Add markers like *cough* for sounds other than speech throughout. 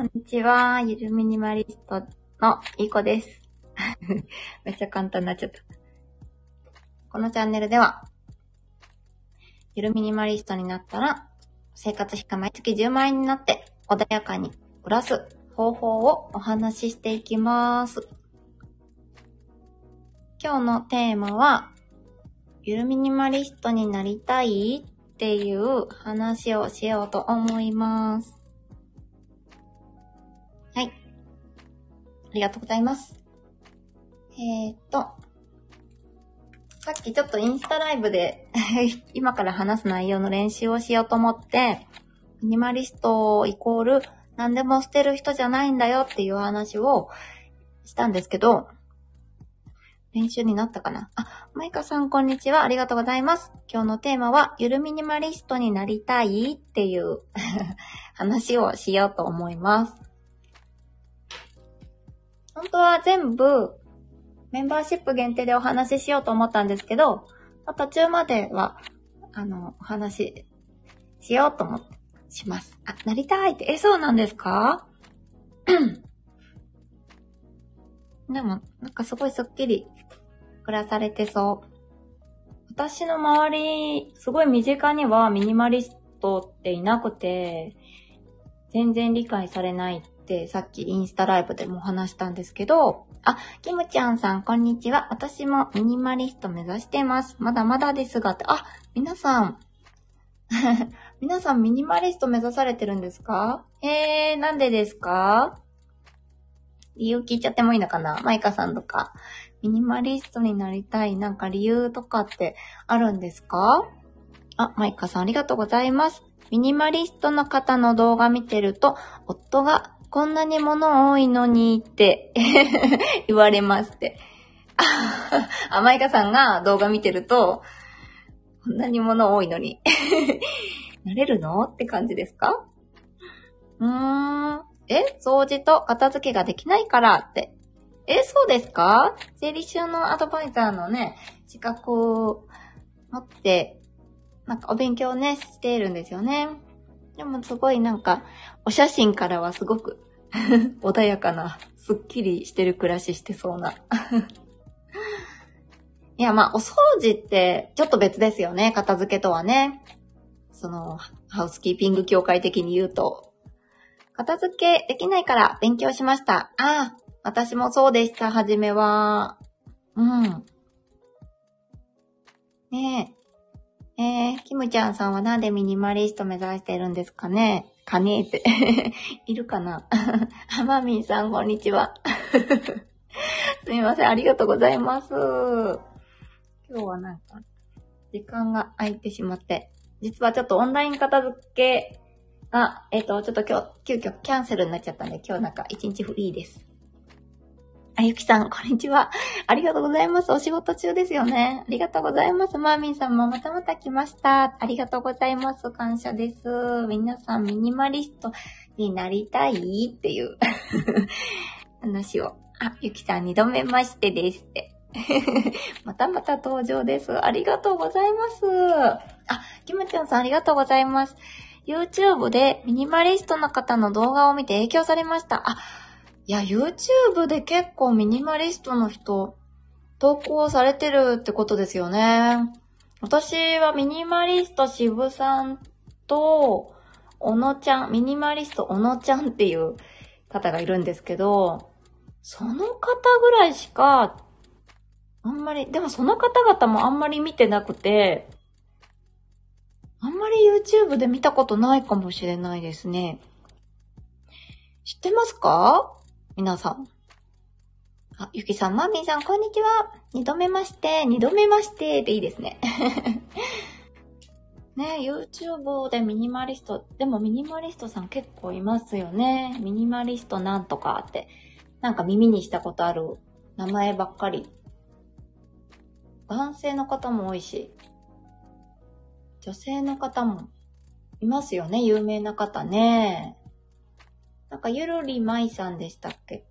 こんにちは。ゆるミニマリストのいい子です。*laughs* めっちゃ簡単になっちゃった。このチャンネルでは、ゆるミニマリストになったら、生活費が毎月10万円になって、穏やかに暮らす方法をお話ししていきます。今日のテーマは、ゆるミニマリストになりたいっていう話をしようと思います。ありがとうございます。えー、っと、さっきちょっとインスタライブで *laughs* 今から話す内容の練習をしようと思って、ミニマリストイコール何でも捨てる人じゃないんだよっていう話をしたんですけど、練習になったかな？あ、マイカさんこんにちは。ありがとうございます。今日のテーマは、ゆるミニマリストになりたいっていう *laughs* 話をしようと思います。本当は全部メンバーシップ限定でお話ししようと思ったんですけど、途中までは、あの、お話ししようと思って、します。あ、なりたいって、え、そうなんですか？*clears throat* でも、なんかすごいスッキリ暮らされてそう。私の周り、すごい身近にはミニマリストっていなくて、全然理解されないって、さっきインスタライブでも話したんですけど、あ、キムちゃんさん、こんにちは。私もミニマリスト目指してます。まだまだですが、あ、皆さん、*laughs* 皆さんミニマリスト目指されてるんですか？えー、なんでですか？理由聞いちゃってもいいのかな？マイカさんとか。ミニマリストになりたい、なんか理由とかってあるんですか？あ、マイカさんありがとうございます。ミニマリストの方の動画見てると、夫がこんなに物多いのにって *laughs* 言われますって。*laughs* あ、マイカさんが動画見てると、こんなに物多いのに *laughs* なれるのって感じですか？うーん。え掃除と片付けができないからって。え、そうですか？整理収納アドバイザーのね、資格を持って、なんかお勉強ね、しているんですよね。でもすごいなんか、お写真からはすごく *laughs* 穏やかな、すっきりしてる暮らししてそうな。*laughs* いや、まあ、お掃除ってちょっと別ですよね、片付けとはね。その、ハウスキーピング協会的に言うと。片付けできないから勉強しました。ああ、私もそうでした、はじめは。うん。ねえ。えー、キムちゃんさんはなんでミニマリスト目指してるんですかね？かねえって。*laughs* いるかな？*laughs* ハマミンさん、こんにちは。*laughs* すみません、ありがとうございます。今日はなんか、時間が空いてしまって、実はちょっとオンライン片付けが、えっ、と、ちょっと今日、急遽キャンセルになっちゃったんで、今日なんか一日フリーです。あゆきさん、こんにちは。ありがとうございます。お仕事中ですよね。ありがとうございます。マーミンさんもまたまた来ました。ありがとうございます。感謝です。皆さん、ミニマリストになりたいっていう *laughs* 話を。あ、ゆきさん、二度目ましてですって。*laughs* またまた登場です。ありがとうございます。あ、キムちゃんさんありがとうございます。YouTube でミニマリストの方の動画を見て影響されました。あ、いや、YouTube で結構ミニマリストの人、投稿されてるってことですよね。私はミニマリスト渋さんと、小野ちゃん、ミニマリスト小野ちゃんっていう方がいるんですけど、その方ぐらいしか、あんまり、でもその方々もあんまり見てなくて、あんまり YouTube で見たことないかもしれないですね。知ってますか？皆さん。あ、ゆきさん、まみーさん、こんにちは。二度目まして、二度目まして、でいいですね。*laughs* ね YouTube でミニマリスト、でもミニマリストさん結構いますよね。ミニマリストなんとかって、なんか耳にしたことある名前ばっかり。男性の方も多いし、女性の方もいますよね、有名な方ね。なんか、ゆるりまいさんでしたっけ？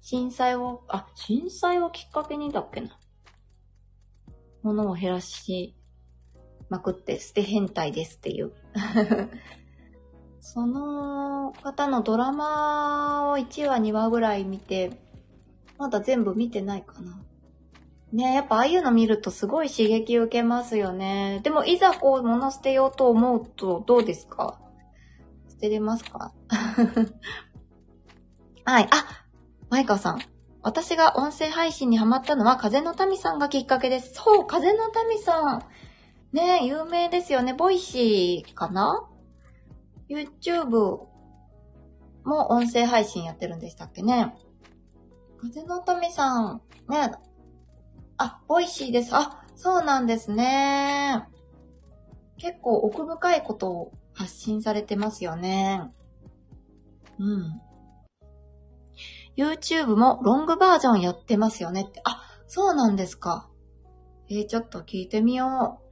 震災を、あ、震災をきっかけにだっけな？物を減らしまくって捨て変態ですっていう。*laughs* その方のドラマを1話2話ぐらい見て、まだ全部見てないかな。ねやっぱああいうの見るとすごい刺激受けますよね。でもいざこう物捨てようと思うとどうですか？捨てれますか？はい。あマイカさん。私が音声配信にハマったのは風の民さんがきっかけです。そう、風の民さん。ね有名ですよね。 Voicyかな ?YouTube も音声配信やってるんでしたっけね。風の民さん。ねあ、 Voicyです。あ、そうなんですね。結構奥深いことを発信されてますよね。うん。YouTube もロングバージョンやってますよねって。あ、そうなんですか。えー、ちょっと聞いてみよう。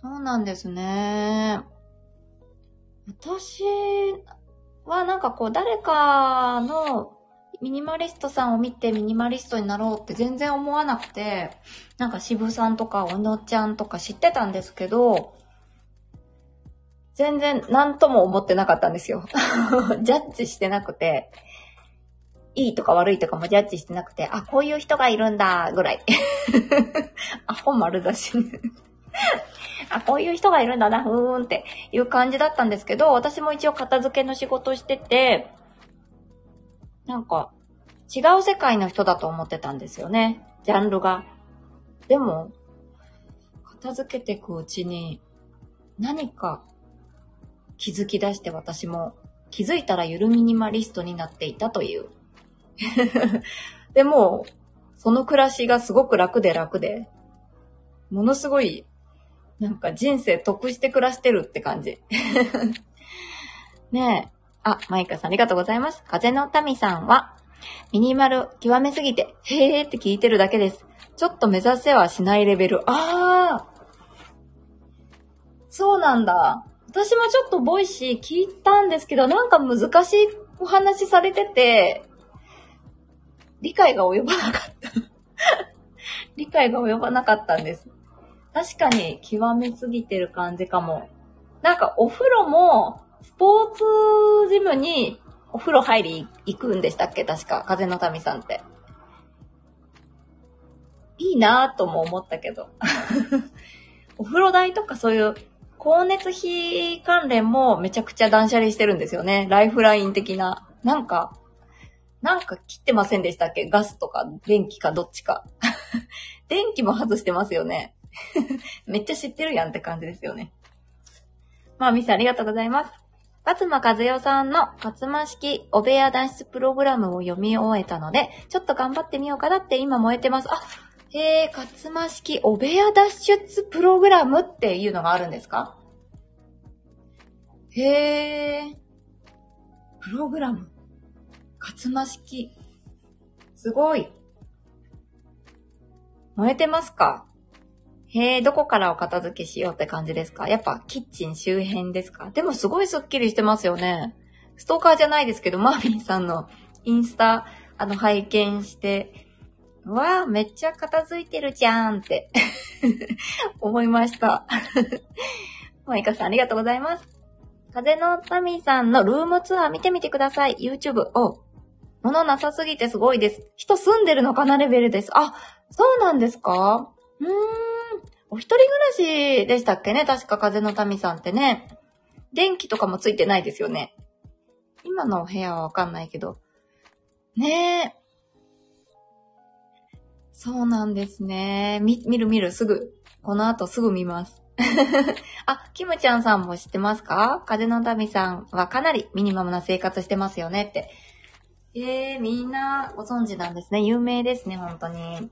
そうなんですね。私はなんかこう誰かのミニマリストさんを見てミニマリストになろうって全然思わなくて、なんか渋さんとかおのちゃんとか知ってたんですけど、全然何とも思ってなかったんですよ。*laughs* ジャッジしてなくて、いいとか悪いとかもジャッジしてなくて、あ、こういう人がいるんだ、ぐらい。*laughs* アホ丸だし、ね、*laughs* あ、こういう人がいるんだな、ふーんっていう感じだったんですけど、私も一応片付けの仕事してて、なんか、違う世界の人だと思ってたんですよね。ジャンルが。でも、片付けていくうちに、何か気づき出して私も気づいたらゆるミニマリストになっていたという。*laughs* でも、その暮らしがすごく楽で楽で、ものすごい、なんか人生得して暮らしてるって感じ。*laughs* ねえ。あ、マイカさんありがとうございます。風の民さんは、ミニマル極めすぎて、へーって聞いてるだけです。ちょっと目指せはしないレベル。あーそうなんだ。私もちょっと Voicy聞いたんですけど、なんか難しいお話されてて、理解が及ばなかった *laughs* 理解が及ばなかったんです。確かに極めすぎてる感じかも。なんかお風呂も、スポーツジムにお風呂入り行くんでしたっけ？確か、風の民さんって。いいなぁとも思ったけど。*laughs* お風呂代とかそういう光熱費関連もめちゃくちゃ断捨離してるんですよね。ライフライン的な。なんか、なんか切ってませんでしたっけ？ガスとか電気かどっちか。*laughs* 電気も外してますよね。*laughs* めっちゃ知ってるやんって感じですよね。まあ、ミスありがとうございます。勝間和代さんの勝間式お部屋脱出プログラムを読み終えたので、ちょっと頑張ってみようかなって今燃えてます。あ、へえ、勝間式お部屋脱出プログラムっていうのがあるんですか？へえ、プログラム。勝間式。すごい。燃えてますか？へえ、どこからお片付けしようって感じですか？やっぱキッチン周辺ですか？でもすごいスッキリしてますよね。ストーカーじゃないですけど、マービーさんのインスタ、あの、拝見して、わあ、めっちゃ片付いてるじゃんって *laughs* 思いました。*laughs* マイカさんありがとうございます。風の民さんのルームツアー見てみてください。YouTube。お、物なさすぎてすごいです。人住んでるのかなレベルです。あ、そうなんですか？うーん。お一人暮らしでしたっけね？確か風の民さんってね。電気とかもついてないですよね。今のお部屋はわかんないけど。ねえ。そうなんですね。み、見る見る、すぐ。この後すぐ見ます。*laughs* あ、キムちゃんさんも知ってますか？風の民さんはかなりミニマムな生活してますよねって。ええー、みんなご存知なんですね。有名ですね、本当に。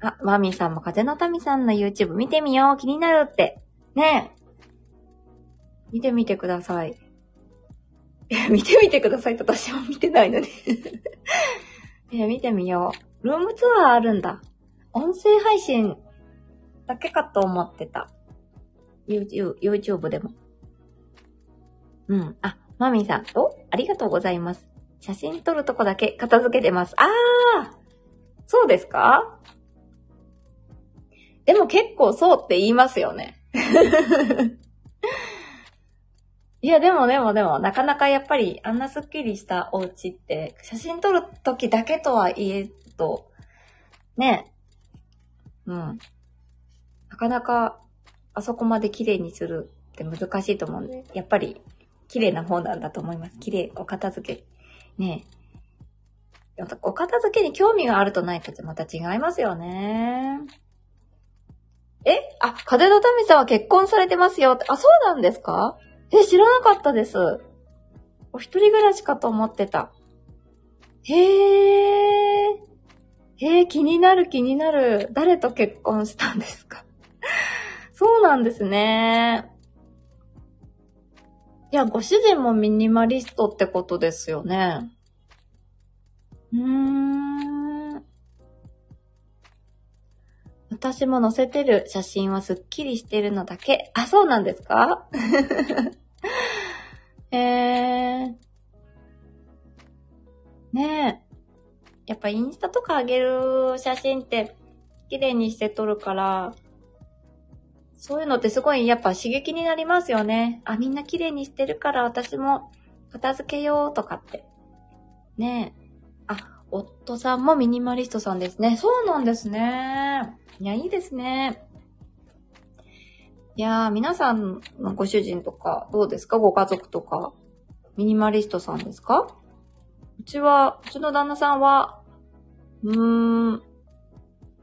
あ、マミさんも風の民さんの YouTube 見てみよう。気になるって。ね。見てみてください。見てみてくださいって私も見てないのに *laughs* え、見てみよう。ルームツアーあるんだ。音声配信だけかと思ってた。YouTube, YouTube でも。うん。あ、マミーさんと、ありがとうございます。写真撮るとこだけ片付けてます。あーそうですか？でも結構そうって言いますよね。*laughs* いや、でもでもでも、なかなかやっぱり、あんなスッキリしたお家って、写真撮るときだけとはいえと、ね、うん。なかなか、あそこまで綺麗にするって難しいと思うんで、やっぱり、綺麗な方なんだと思います。綺麗、お片付け。ねお片付けに興味があるとないかってまた違いますよね。え？あ、風の民さんは結婚されてますよって。あ、そうなんですか？え、知らなかったです。お一人暮らしかと思ってた。へー。へー、気になる気になる。誰と結婚したんですか？*laughs* そうなんですね。いや、ご主人もミニマリストってことですよね。うーん。私も載せてる写真はスッキリしてるのだけ。あ、そうなんですか？*laughs* えー。ねえ。やっぱインスタとか上げる写真って綺麗にして撮るから、そういうのってすごいやっぱ刺激になりますよね。あ、みんな綺麗にしてるから私も片付けようとかって。ねえ。あ、夫さんもミニマリストさんですね。そうなんですね。いや、いいですね。いやー、皆さんのご主人とか、どうですか？ご家族とか。ミニマリストさんですか？うちは、うちの旦那さんは、うーん、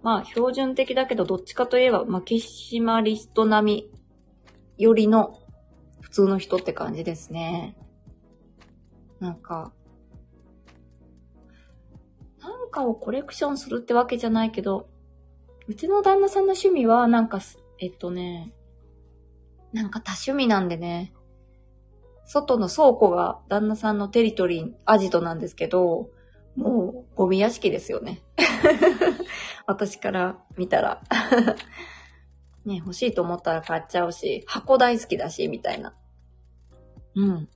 まあ、標準的だけど、どっちかといえば、マキシマリスト並みよりの普通の人って感じですね。なんか、なんかをコレクションするってわけじゃないけど、うちの旦那さんの趣味は、なんか、えっとね、なんか多趣味なんでね、外の倉庫が旦那さんのテリトリー、アジトなんですけど、もうゴミ屋敷ですよね。*laughs* 私から見たら。ね、欲しいと思ったら買っちゃうし、箱大好きだし、みたいな。うん。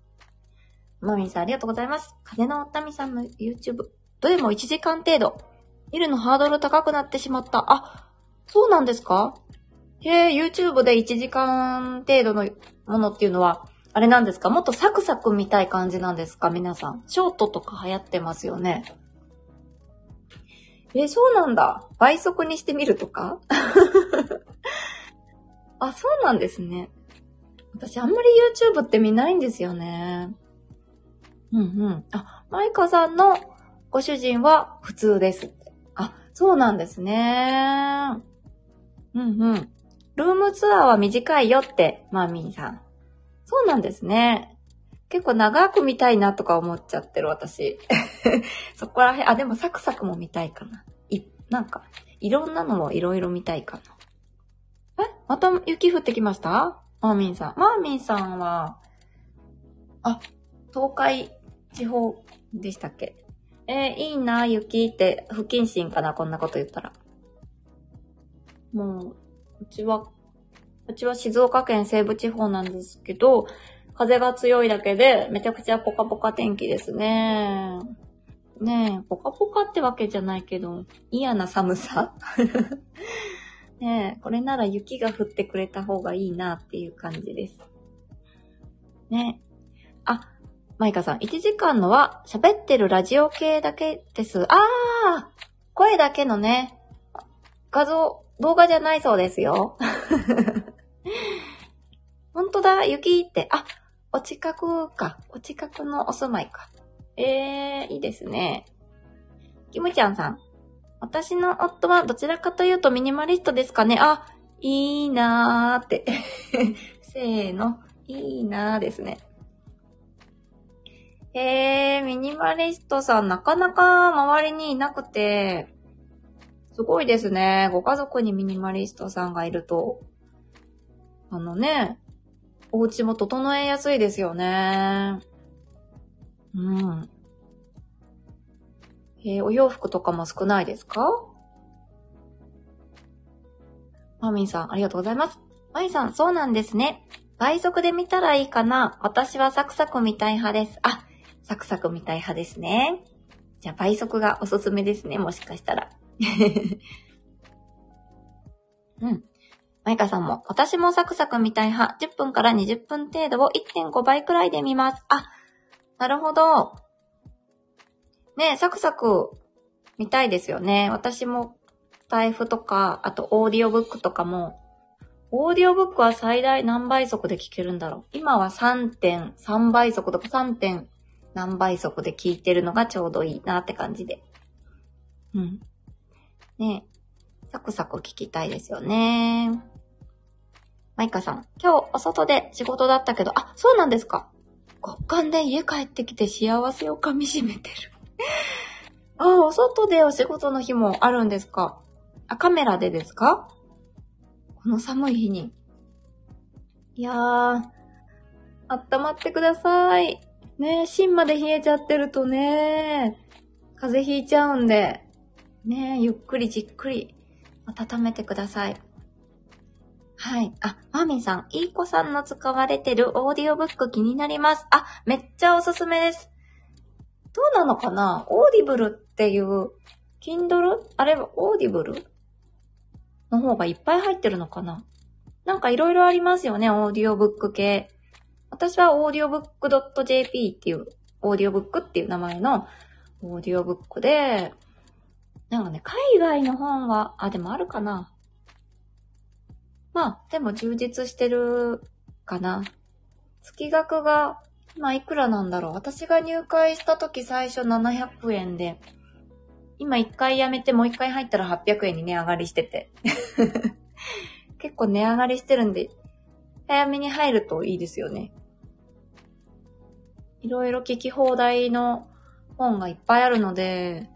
マミーさんありがとうございます。風のおみさんの YouTube。どれも1時間程度。見るのハードル高くなってしまった。あ、そうなんですか？へえ、YouTube で1時間程度のものっていうのは、あれなんですか？もっとサクサク見たい感じなんですか？皆さん。ショートとか流行ってますよね。え、そうなんだ。倍速にしてみるとか？*laughs* あ、そうなんですね。私あんまり YouTube って見ないんですよね。うんうん。あ、マイカさんのご主人は普通です。あ、そうなんですね。うんうん。ルームツアーは短いよって、マーミーさん。そうなんですね。結構長く見たいなとか思っちゃってる私。*laughs* そこら辺、あ、でもサクサクも見たいかな。い、なんか、いろんなのもいろいろ見たいかな。え？また雪降ってきました？マーミンさん。マーミンさんは、あ、東海地方でしたっけ？えー、いいな、雪って、不謹慎かな、こんなこと言ったら。もう、うちはうちは静岡県西部地方なんですけど、風が強いだけでめちゃくちゃポカポカ天気ですね。ねえ、ポカポカってわけじゃないけど、嫌な寒さ *laughs* ねえ、これなら雪が降ってくれた方がいいなっていう感じです。ねえあ、マイカさん、1時間のは喋ってるラジオ系だけです。あー声だけのね、画像、動画じゃないそうですよ。*laughs* 本当だ、雪って。あ、お近くか。お近くのお住まいか。えー、いいですね。キムちゃんさん。私の夫はどちらかというとミニマリストですかね。あ、いいなーって。*laughs* せーの。いいなーですね。えー、ミニマリストさんなかなか周りにいなくて、すごいですね。ご家族にミニマリストさんがいると。あのね、お家も整えやすいですよね。うん。えー、お洋服とかも少ないですか？マミンさん、ありがとうございます。マイさん、そうなんですね。倍速で見たらいいかな私はサクサク見たい派です。あ、サクサク見たい派ですね。じゃあ倍速がおすすめですね、もしかしたら。*laughs* うん。マイカさんも、私もサクサク見たい派、10分から20分程度を1.5倍くらいで見ます。あ、なるほど。ねサクサク見たいですよね。私も、タイフとか、あとオーディオブックとかも、オーディオブックは最大何倍速で聞けるんだろう今は3.3倍速とか 3. 点何倍速で聞いてるのがちょうどいいなって感じで。うん。ねサクサク聞きたいですよね。マイカさん、今日お外で仕事だったけど、あ、そうなんですか。極寒で家帰ってきて幸せを噛み締めてる。*laughs* あ、お外でお仕事の日もあるんですかあ、カメラでですかこの寒い日に。いやー、温まってください。ね芯まで冷えちゃってるとね、風邪ひいちゃうんで、ねゆっくりじっくり温めてください。はい。あ、マーミンさん、いい子さんの使われてるオーディオブック気になります。あ、めっちゃおすすめです。どうなのかな？ Audibleっていう、Kindle? あれは Audible？の方がいっぱい入ってるのかな？なんかいろいろありますよね、オーディオブック系。私は audiobook.jp っていう、オーディオブックっていう名前のオーディオブックで、なんかね、海外の本は、あ、でもあるかな。まあ、でも充実してるかな。月額が、まあ、いくらなんだろう。私が入会した時最初700円で、今一回やめてもう一回入ったら800円に値上がりしてて。*laughs* 結構値上がりしてるんで、早めに入るといいですよね。いろいろ聞き放題の本がいっぱいあるので、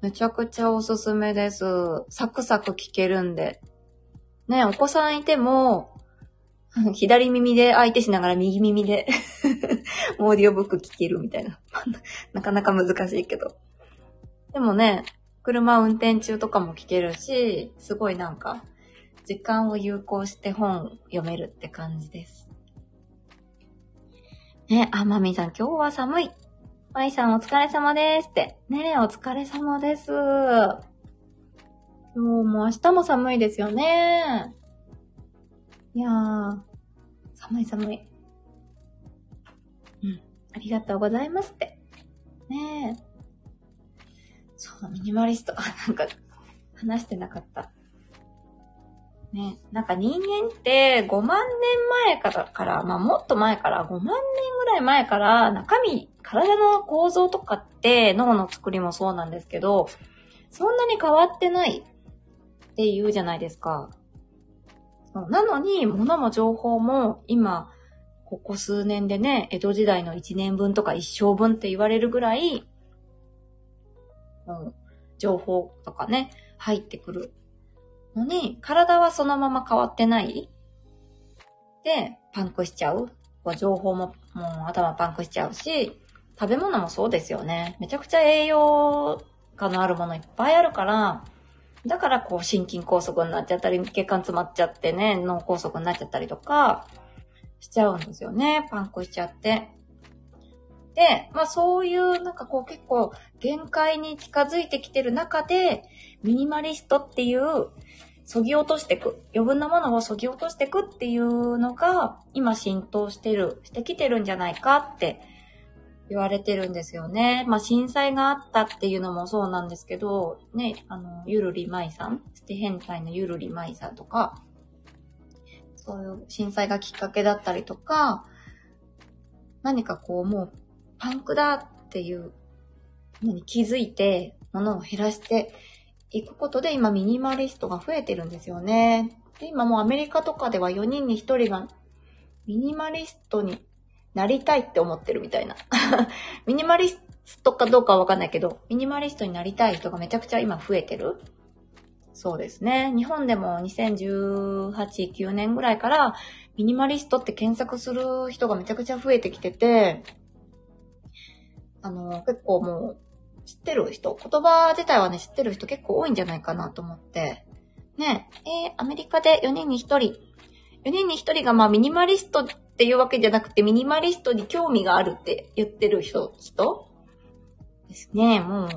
めちゃくちゃおすすめです。サクサク聞けるんで。ね、お子さんいても、*laughs* 左耳で相手しながら右耳で *laughs* オーディオブック聞けるみたいな。*laughs* なかなか難しいけど。でもね、車運転中とかも聞けるし、すごいなんか、時間を有効して本読めるって感じです。ね、あ、まみさん今日は寒い。まいさんお疲れ様ですって。ねえ、お疲れ様です。今日も明日も寒いですよね。いやー、寒い寒い。うん、ありがとうございますって。ねえ。そう、ミニマリスト。*laughs* なんか、話してなかった。ね、なんか人間って5万年前からから、まあもっと前から5万年ぐらい前から中身、体の構造とかって脳の作りもそうなんですけど、そんなに変わってないって言うじゃないですか。なのに、物も情報も今、ここ数年でね、江戸時代の1年分とか一生分って言われるぐらい、うん、情報とかね、入ってくるのに、体はそのまま変わってないで、パンクしちゃう。情報も、もう頭パンクしちゃうし、食べ物もそうですよね。めちゃくちゃ栄養価のあるものいっぱいあるから、だからこう心筋梗塞になっちゃったり、血管詰まっちゃってね、脳梗塞になっちゃったりとか、しちゃうんですよね。パンクしちゃって。で、まあそういうなんかこう結構限界に近づいてきてる中で、ミニマリストっていう削ぎ落としてく。余分なものを削ぎ落としてくっていうのが、今浸透してる、してきてるんじゃないかって言われてるんですよね。まあ震災があったっていうのもそうなんですけど、ね、あの、ゆるりまいさん、ステ変態のゆるりまいさんとか、そういう震災がきっかけだったりとか、何かこうもうパンクだっていうのに気づいて、物を減らして行くことで今ミニマリストが増えてるんですよね。で今もうアメリカとかでは4人に1人がミニマリストになりたいって思ってるみたいな。*laughs* ミニマリストかどうかはわかんないけど、ミニマリストになりたい人がめちゃくちゃ今増えてる。そうですね。日本でも2018、9年ぐらいからミニマリストって検索する人がめちゃくちゃ増えてきてて、あの、結構もう知ってる人、言葉自体はね、知ってる人結構多いんじゃないかなと思って。ね、えー、アメリカで4人に1人。4人に1人がまあミニマリストっていうわけじゃなくて、ミニマリストに興味があるって言ってる人、人ですね。もう、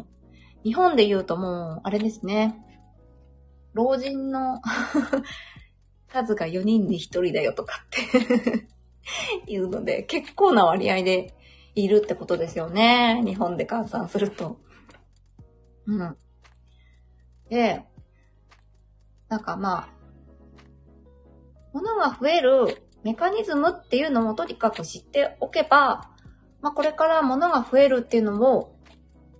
日本で言うともう、あれですね。老人の *laughs* 数が4人に1人だよとかって *laughs* いうので、結構な割合でいるってことですよね。日本で換算すると。うん。で、なんかまあ、物が増えるメカニズムっていうのもとにかく知っておけば、まあこれから物が増えるっていうのも、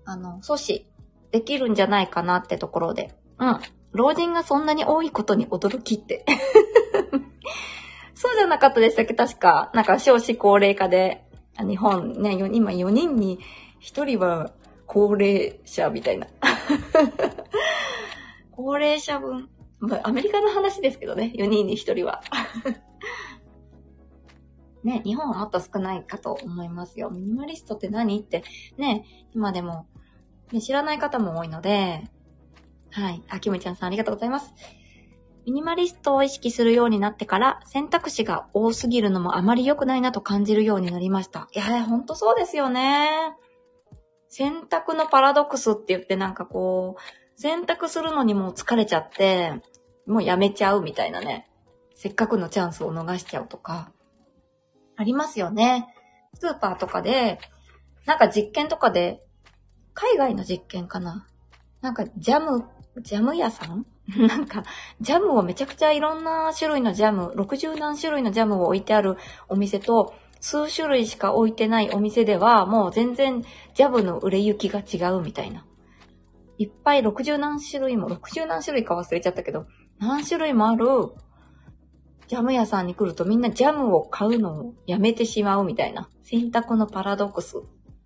あの、阻止できるんじゃないかなってところで。うん。老人がそんなに多いことに驚きって。*laughs* そうじゃなかったでしたっけ？確か。なんか少子高齢化で、日本ね、今4人に1人は高齢者みたいな。*laughs* 高齢者分。ま、アメリカの話ですけどね、4人に1人は。*laughs* ね、日本はもっと少ないかと思いますよ。ミニマリストって何って、ね、今でも、ね、知らない方も多いので、はい。あ、きむちゃんさんありがとうございます。ミニマリストを意識するようになってから選択肢が多すぎるのもあまり良くないなと感じるようになりました。いや、ほんとそうですよね。選択のパラドックスって言ってなんかこう、選択するのにもう疲れちゃって、もうやめちゃうみたいなね。せっかくのチャンスを逃しちゃうとか。ありますよね。スーパーとかで、なんか実験とかで、海外の実験かな。なんかジャム、ジャム屋さん？*laughs* なんか、ジャムをめちゃくちゃいろんな種類のジャム、60何種類のジャムを置いてあるお店と、数種類しか置いてないお店では、もう全然ジャムの売れ行きが違うみたいな。いっぱい60何種類も、60何種類か忘れちゃったけど、何種類もあるジャム屋さんに来るとみんなジャムを買うのをやめてしまうみたいな選択のパラドックスっ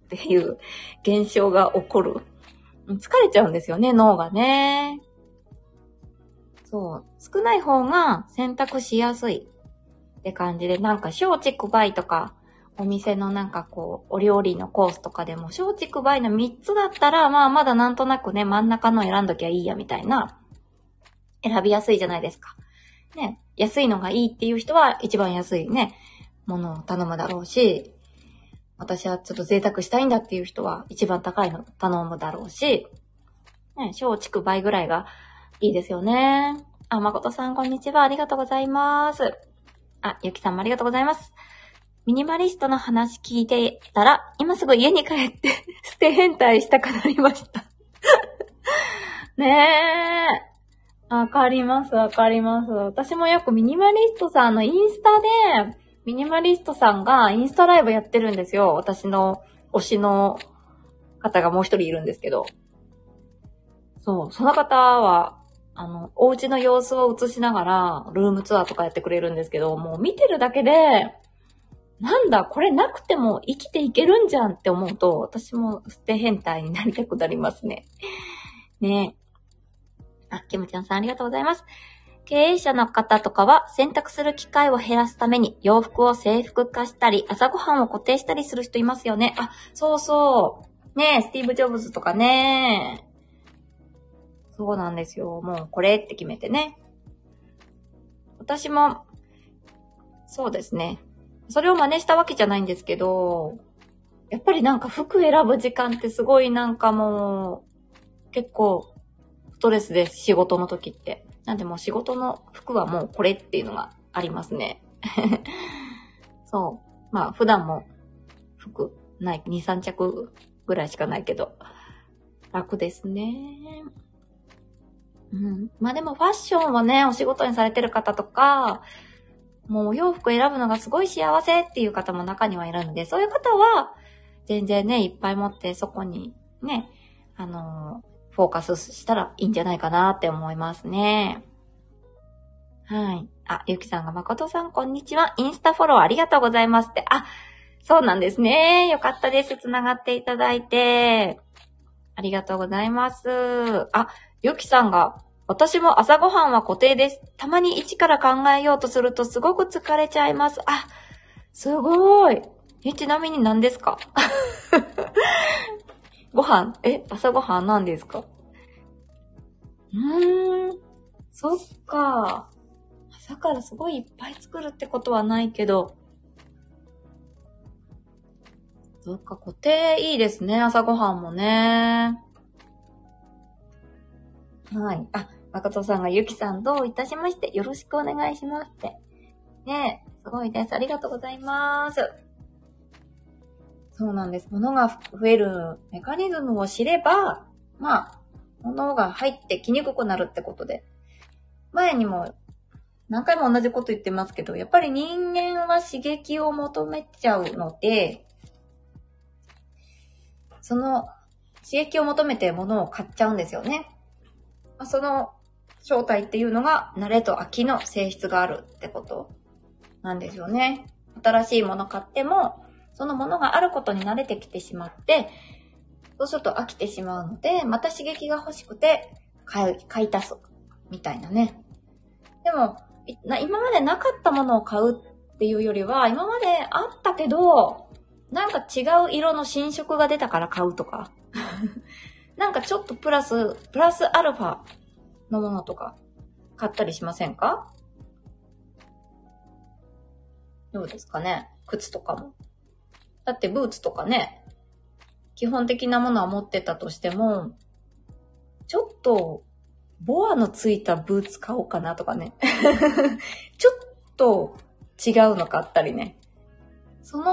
ていう現象が起こる。疲れちゃうんですよね、脳がね。そう。少ない方が選択しやすいって感じで、なんか小畜梅とか、お店のなんかこう、お料理のコースとかでも、小畜梅の3つだったら、まあまだなんとなくね、真ん中の選んどきゃいいや、みたいな、選びやすいじゃないですか。ね、安いのがいいっていう人は一番安いね、ものを頼むだろうし、私はちょっと贅沢したいんだっていう人は一番高いの頼むだろうし、ね、小畜梅ぐらいがいいですよね。あ、まことさん、こんにちは。ありがとうございます。あ、ゆきさんもありがとうございます。ミニマリストの話聞いてたら、今すぐ家に帰って *laughs* 捨て変態したくなりましたねえ。わかります、わかります。私もよくミニマリストさんのインスタで、ミニマリストさんがインスタライブやってるんですよ。私の推しの方がもう一人いるんですけど。そう、その方は、あの、お家の様子を映しながら、ルームツアーとかやってくれるんですけど、もう見てるだけで、なんだ、これなくても生きていけるんじゃんって思うと、私も捨て変態になりたくなりますね。ねあ、キムちゃんさんありがとうございます。経営者の方とかは選択する機会を減らすために洋服を制服化したり、朝ごはんを固定したりする人いますよね。あ、そうそう。ねえ、スティーブ・ジョブズとかね。そうなんですよ。もうこれって決めてね。私も、そうですね。それを真似したわけじゃないんですけど、やっぱりなんか服選ぶ時間ってすごいなんかもう、結構、ストレスです。仕事の時って。なんでもう仕事の服はもうこれっていうのがありますね。*laughs* そう。まあ普段も服ない、2、3着ぐらいしかないけど、楽ですね。うん。まあでもファッションをね、お仕事にされてる方とか、もうお洋服選ぶのがすごい幸せっていう方も中にはいるので、そういう方は、全然ね、いっぱい持ってそこにね、あのー、フォーカスしたらいいんじゃないかなって思いますね。はい。あ、ゆきさんが誠さん、こんにちは。インスタフォローありがとうございますって。あ、そうなんですね。よかったです。つながっていただいて。ありがとうございます。あ、ゆきさんが、私も朝ごはんは固定です。たまに一から考えようとするとすごく疲れちゃいます。あ、すごい。え、ちなみに何ですか？ご飯、え、朝ごはん何ですか？うーん、そっか。朝からすごいいっぱい作るってことはないけど。そっか、固定いいですね、朝ごはんもね。はい。あ、誠さんがゆきさんどういたしましてよろしくお願いしますって。ねえ、すごいです。ありがとうございます。そうなんです。物が増えるメカニズムを知れば、まあ、物が入ってきにくくなるってことで。前にも何回も同じこと言ってますけど、やっぱり人間は刺激を求めちゃうので、その刺激を求めて物を買っちゃうんですよね。その正体っていうのが慣れと飽きの性質があるってことなんですよね。新しいもの買っても、そのものがあることに慣れてきてしまって、そうすると飽きてしまうので、また刺激が欲しくて買い、買い足す。みたいなね。でも、今までなかったものを買うっていうよりは、今まであったけど、なんか違う色の新色が出たから買うとか。*laughs* なんかちょっとプラス、プラスアルファのものとか買ったりしませんか？どうですかね？靴とかも。だってブーツとかね、基本的なものは持ってたとしても、ちょっとボアのついたブーツ買おうかなとかね。*laughs* ちょっと違うの買ったりね。その、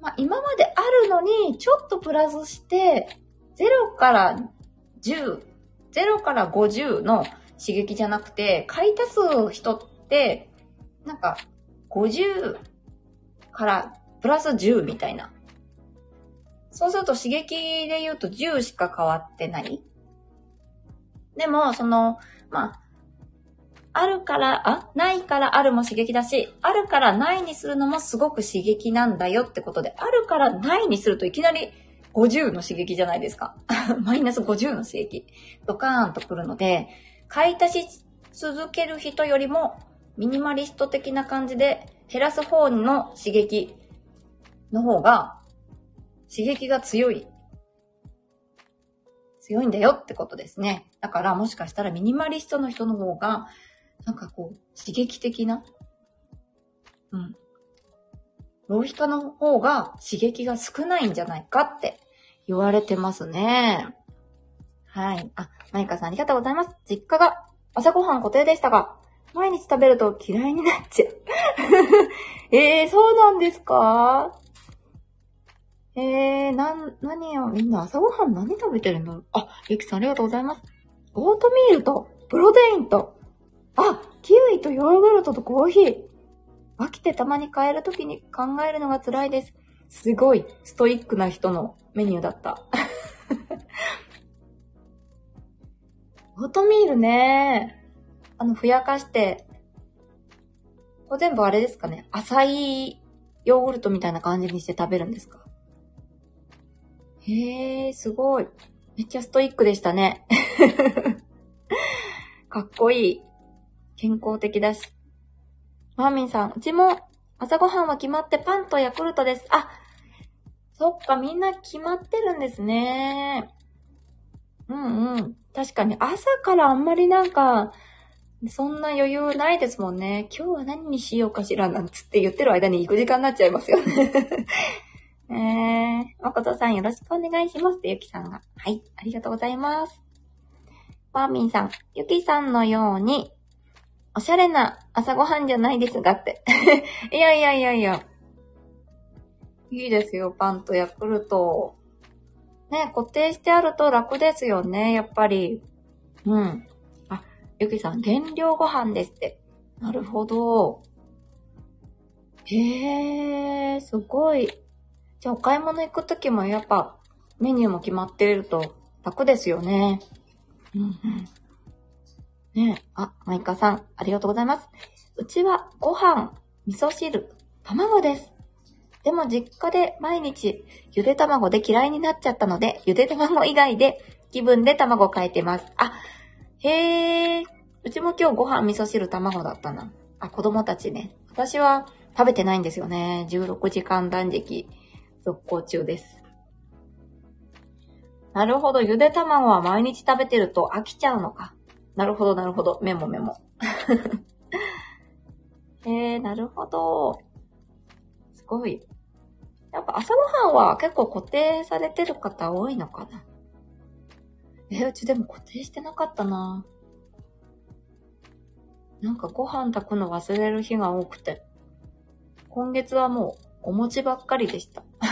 まあ、今まであるのに、ちょっとプラスして、0から10、0から50の刺激じゃなくて、買い足す人って、なんか、50からプラス10みたいな。そうすると刺激で言うと10しか変わってないでも、その、まあ、あるから、あ、ないからあるも刺激だし、あるからないにするのもすごく刺激なんだよってことで、あるからないにするといきなり50の刺激じゃないですか。*laughs* マイナス50の刺激。ドカーンとくるので、買い足し続ける人よりも、ミニマリスト的な感じで減らす方の刺激の方が、刺激が強い強いんだよってことですね。だからもしかしたらミニマリストの人の方が、なんかこう、刺激的な、うん。浪費家の方が刺激が少ないんじゃないかって言われてますね。はい。あ、マイカさんありがとうございます。実家が朝ごはん固定でしたが、毎日食べると嫌いになっちゃう。*laughs* えー、そうなんですか？えー、なん、何を、みんな朝ごはん何食べてるんだろうあ、ゆきさんありがとうございます。オートミールと、プロテインと、あ、キウイとヨーグルトとコーヒー。飽きてたまに買えるときに考えるのが辛いです。すごい、ストイックな人のメニューだった。*laughs* オートミールねあの、ふやかして、これ全部あれですかね？浅いヨーグルトみたいな感じにして食べるんですか？へえ、すごい。めっちゃストイックでしたね。*laughs* かっこいい。健康的だし。マーミンさん、うちも朝ごはんは決まってパンとヤクルトです。あ、そっか、みんな決まってるんですね。うんうん。確かに朝からあんまりなんか、そんな余裕ないですもんね。今日は何にしようかしらなんつって言ってる間に行く時間になっちゃいますよね。えー、誠さんよろしくお願いしますってゆきさんが。はい、ありがとうございます。パーミンさん、ゆきさんのように、おしゃれな朝ごはんじゃないですがって。*laughs* いやいやいやいや。いいですよ、パンとヤクルト。ね、固定してあると楽ですよね、やっぱり。うん。あ、ゆきさん、原料ご飯ですって。なるほど。へえー、すごい。じゃあお買い物行くときもやっぱメニューも決まってると楽ですよね。うんうん。ねあ、マイカさん、ありがとうございます。うちはご飯、味噌汁、卵です。でも実家で毎日ゆで卵で嫌いになっちゃったので、ゆで卵以外で気分で卵変えてます。あ、へえ。うちも今日ご飯味噌汁卵だったな。あ、子供たちね。私は食べてないんですよね。16時間断食。続行中です。なるほど。ゆで卵は毎日食べてると飽きちゃうのか。なるほど、なるほど。メモメモ。*laughs* えー、なるほど。すごい。やっぱ朝ごはんは結構固定されてる方多いのかな。えー、うちでも固定してなかったな。なんかご飯炊くの忘れる日が多くて。今月はもうお餅ばっかりでした。*laughs*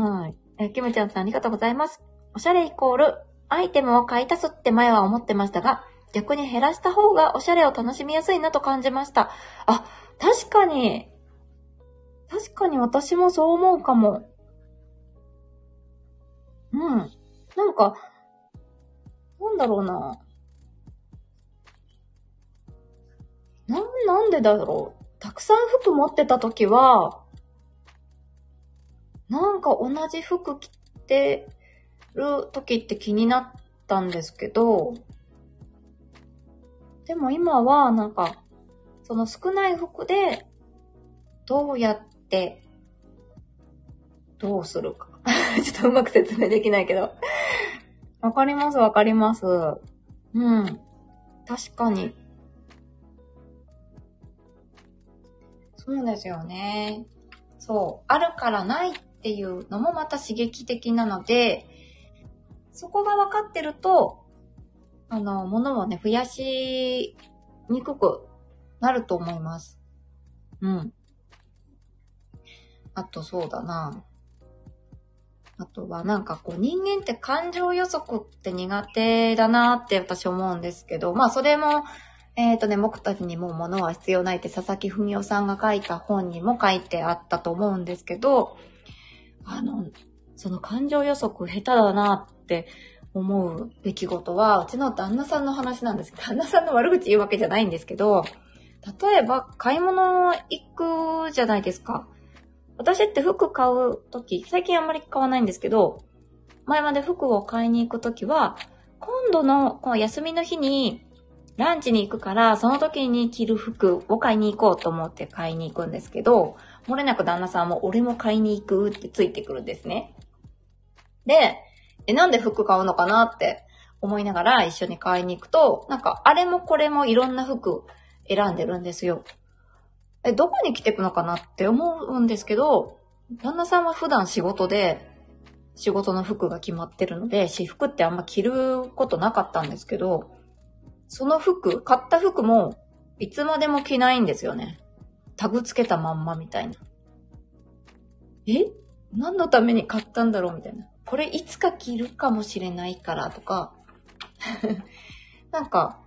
はい。え、キムちゃんさんありがとうございます。おしゃれイコール、アイテムを買い足すって前は思ってましたが、逆に減らした方がおしゃれを楽しみやすいなと感じました。あ、確かに、確かに私もそう思うかも。うん。なんか、なんだろうな。な、なんでだろう。たくさん服持ってた時は、なんか同じ服着てる時って気になったんですけど、でも今はなんか、その少ない服で、どうやって、どうするか。*laughs* ちょっとうまく説明できないけど。わかりますわかります。うん。確かに。そうですよね。そう。あるからないっていうのもまた刺激的なので、そこが分かってると、あの、物をね、増やしにくくなると思います。うん。あとそうだな。あとはなんかこう人間って感情予測って苦手だなって私思うんですけど、まあそれも、えっ、ー、とね、僕たちにも物は必要ないって佐々木文夫さんが書いた本にも書いてあったと思うんですけど、あの、その感情予測下手だなって思う出来事は、うちの旦那さんの話なんですけど、*laughs* 旦那さんの悪口言うわけじゃないんですけど、例えば買い物行くじゃないですか。私って服買うとき、最近あんまり買わないんですけど、前まで服を買いに行くときは、今度のこの休みの日にランチに行くから、その時に着る服を買いに行こうと思って買いに行くんですけど、漏れなく旦那さんも俺も買いに行くってついてくるんですね。で、え、なんで服買うのかなって思いながら一緒に買いに行くと、なんかあれもこれもいろんな服選んでるんですよ。え、どこに着てくのかなって思うんですけど、旦那さんは普段仕事で、仕事の服が決まってるので、私服ってあんま着ることなかったんですけど、その服、買った服も、いつまでも着ないんですよね。タグつけたまんまみたいな。え？何のために買ったんだろうみたいな。これいつか着るかもしれないからとか、*laughs* なんか、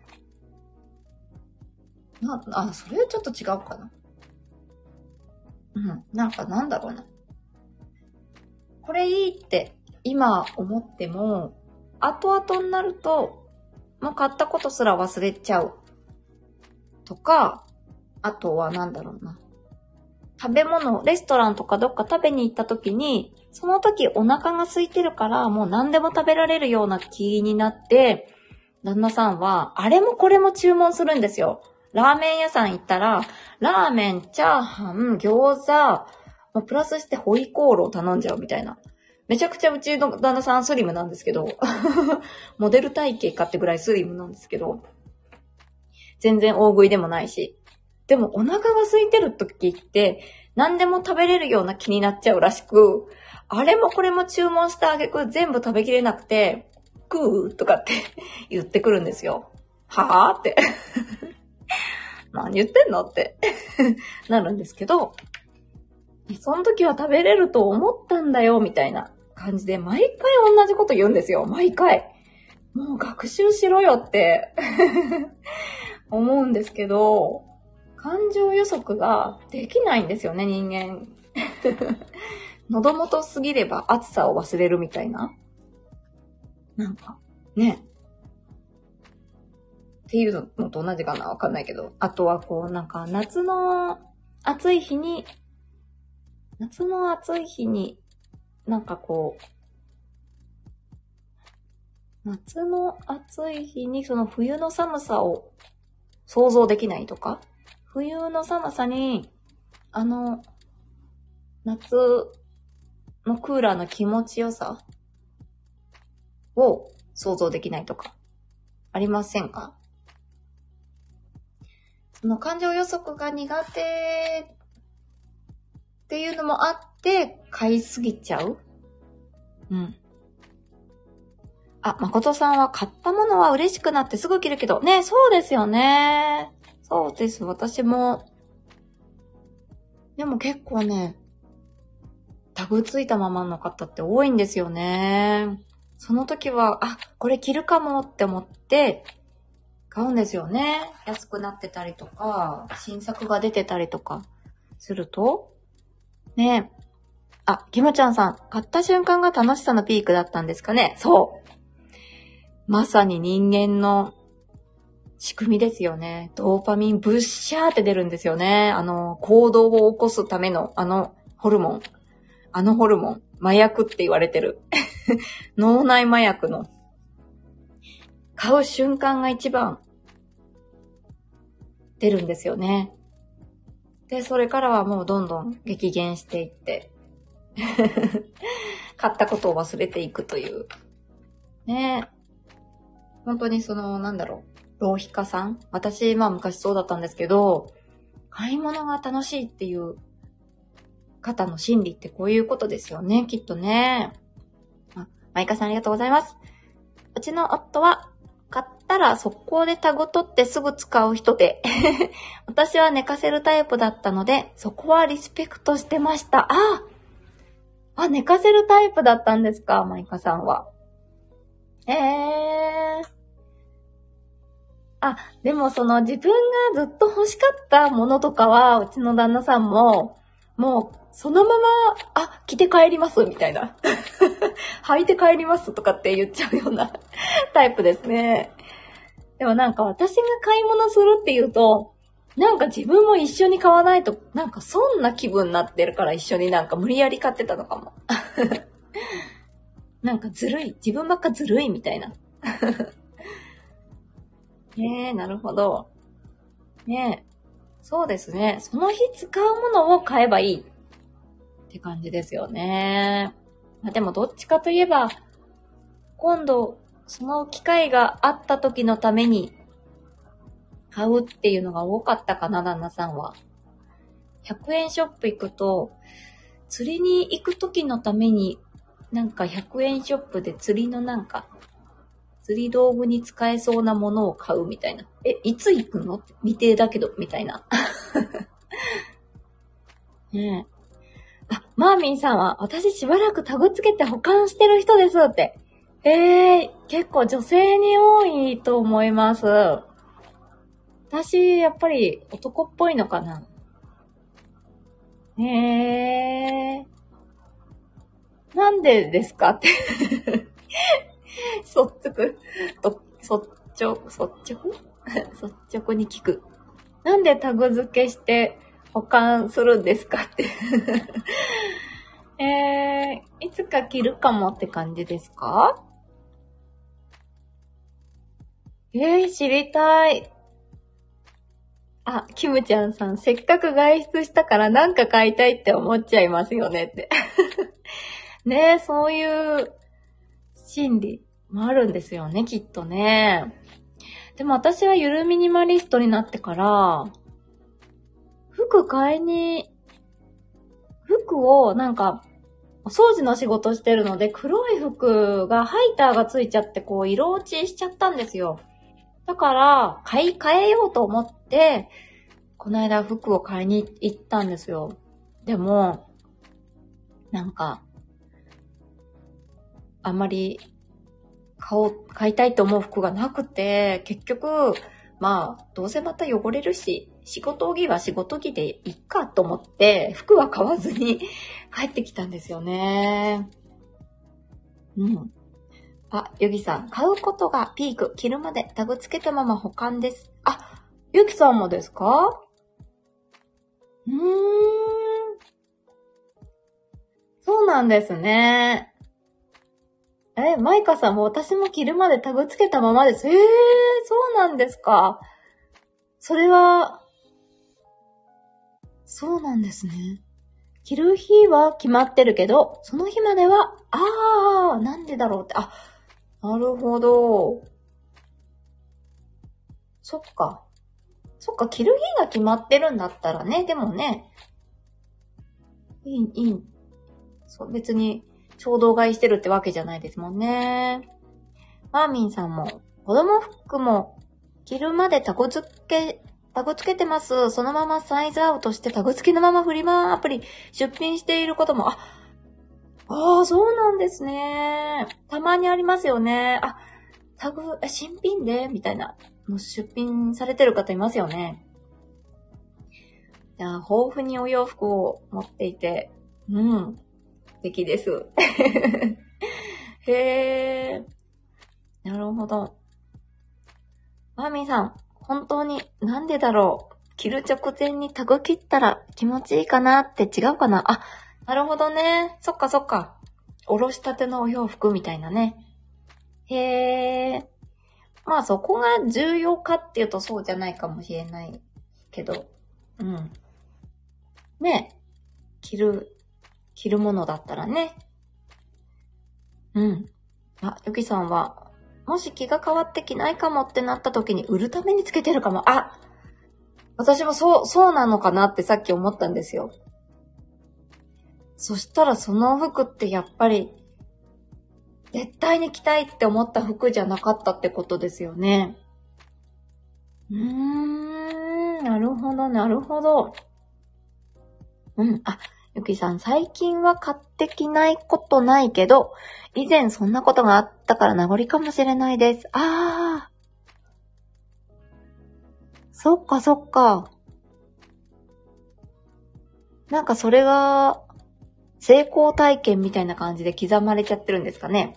な、あ、それはちょっと違うかな。うん。なんかなんだろうな。これいいって今思っても、後々になると、もう買ったことすら忘れちゃう。とか、あとはなんだろうな。食べ物、レストランとかどっか食べに行った時に、その時お腹が空いてるからもう何でも食べられるような気になって、旦那さんは、あれもこれも注文するんですよ。ラーメン屋さん行ったら、ラーメン、チャーハン、餃子、プラスしてホイコーロー頼んじゃうみたいな。めちゃくちゃうちの旦那さんスリムなんですけど、*laughs* モデル体型かってぐらいスリムなんですけど、全然大食いでもないし。でもお腹が空いてる時って、何でも食べれるような気になっちゃうらしく、あれもこれも注文したあげく全部食べきれなくて、食うとかって *laughs* 言ってくるんですよ。はぁって *laughs* 何言ってんのってなるんですけど、その時は食べれると思ったんだよ、みたいな感じで、毎回同じこと言うんですよ。毎回。もう学習しろよって *laughs* 思うんですけど、感情予測ができないんですよね、人間。*laughs* 喉元すぎれば暑さを忘れるみたいな。なんか、ね。っていうのと同じかなわかんないけど。あとはこう、なんか夏の暑い日に、夏の暑い日に、なんかこう、夏の暑い日にその冬の寒さを想像できないとか、冬の寒さに、あの、夏のクーラーの気持ちよさを想像できないとか、ありませんか？その感情予測が苦手っていうのもあって、買いすぎちゃう？うん。あ、誠さんは買ったものは嬉しくなってすぐ着るけど、ね、そうですよね。そうです。私も。でも結構ね、タグついたままの方って多いんですよね。その時は、あ、これ着るかもって思って、買うんですよね。安くなってたりとか、新作が出てたりとかすると。ねえあ、キムちゃんさん、買った瞬間が楽しさのピークだったんですかねそう。まさに人間の仕組みですよね。ドーパミンブッシャーって出るんですよね。あの、行動を起こすためのあのホルモン。あのホルモン。麻薬って言われてる。*laughs* 脳内麻薬の。買う瞬間が一番出るんですよね。で、それからはもうどんどん激減していって、*laughs* 買ったことを忘れていくという。ね本当にその、なんだろう、浪費家さん私、まあ昔そうだったんですけど、買い物が楽しいっていう方の心理ってこういうことですよね、きっとね。あ、マイカさんありがとうございます。うちの夫は、買ったら速攻でタグ取ってすぐ使う人で *laughs* 私は寝かせるタイプだったので、そこはリスペクトしてました。ああ、寝かせるタイプだったんですか、マイカさんは。ええー。あ、でもその自分がずっと欲しかったものとかは、うちの旦那さんも、もう、そのまま、あ、着て帰ります、みたいな。*laughs* 履いて帰りますとかって言っちゃうようなタイプですね。でもなんか私が買い物するって言うと、なんか自分も一緒に買わないと、なんかそんな気分になってるから一緒になんか無理やり買ってたのかも。*laughs* なんかずるい。自分ばっかずるいみたいな。*laughs* ねえ、なるほど。ねえ。そうですね。その日使うものを買えばいいって感じですよね。まあ、でもどっちかといえば、今度、その機会があった時のために買うっていうのが多かったかな、旦那さんは。100円ショップ行くと、釣りに行く時のために、なんか100円ショップで釣りのなんか、釣り道具に使えそうなものを買うみたいな。え、いつ行くの？未定だけど、みたいな。*laughs* ねえ。あ、マーミンさんは、私しばらくタグつけて保管してる人ですって。ええー、結構女性に多いと思います。私、やっぱり男っぽいのかなへえー。なんでですかってそっつく、と、そっちょ、率直？*laughs* 率直に聞く。なんでタグ付けして保管するんですかってえー、いつか着るかもって感じですか？えー、知りたい。あ、キムちゃんさん、せっかく外出したからなんか買いたいって思っちゃいますよねって。*laughs* ねえ、そういう心理もあるんですよね、きっとね。でも私はゆるミニマリストになってから、服買いに、服をなんか、お掃除の仕事してるので、黒い服がハイターがついちゃって、こう、色落ちしちゃったんですよ。だから、買い替えようと思って、この間服を買いに行ったんですよ。でも、なんか、あんまり買おう、買いたいと思う服がなくて、結局、まあ、どうせまた汚れるし、仕事着は仕事着でいっかと思って、服は買わずに *laughs* 帰ってきたんですよね。うん。あ、ゆぎさん、買うことがピーク、着るまでタグつけたまま保管です。あ、ゆきさんもですか？うーん。そうなんですね。え、マイカさんも私も着るまでタグつけたままです。えー、そうなんですか。それは、そうなんですね。着る日は決まってるけど、その日までは、あー、なんでだろうって、あ、なるほど。そっか。そっか、着る日が決まってるんだったらね、でもね、いい、いい。そう、別に、衝動買いしてるってわけじゃないですもんね。マーミンさんも、子供服も着るまでタグ付け、タグ付けてます。そのままサイズアウトしてタグ付きのままフリマアプリ出品していることも、あ、ああ、そうなんですね。たまにありますよね。あ、タグ、新品で？みたいな。もう出品されてる方いますよね。じゃあ、豊富にお洋服を持っていて、うん、素敵です。*laughs* へえ、なるほど。マーミーさん、本当になんでだろう？着る直前にタグ切ったら気持ちいいかなって違うかな？あ、なるほどね。そっかそっか。おろしたてのお洋服みたいなね。へえ。まあそこが重要かっていうとそうじゃないかもしれないけど。うん。ね着る、着るものだったらね。うん。あ、ゆきさんは、もし気が変わって着ないかもってなった時に売るためにつけてるかも。あ私もそう、そうなのかなってさっき思ったんですよ。そしたらその服ってやっぱり、絶対に着たいって思った服じゃなかったってことですよね。うーん、なるほど、なるほど。うん、あ、ゆきさん、最近は買ってきないことないけど、以前そんなことがあったから名残かもしれないです。ああ。そっかそっか。なんかそれが、成功体験みたいな感じで刻まれちゃってるんですかね。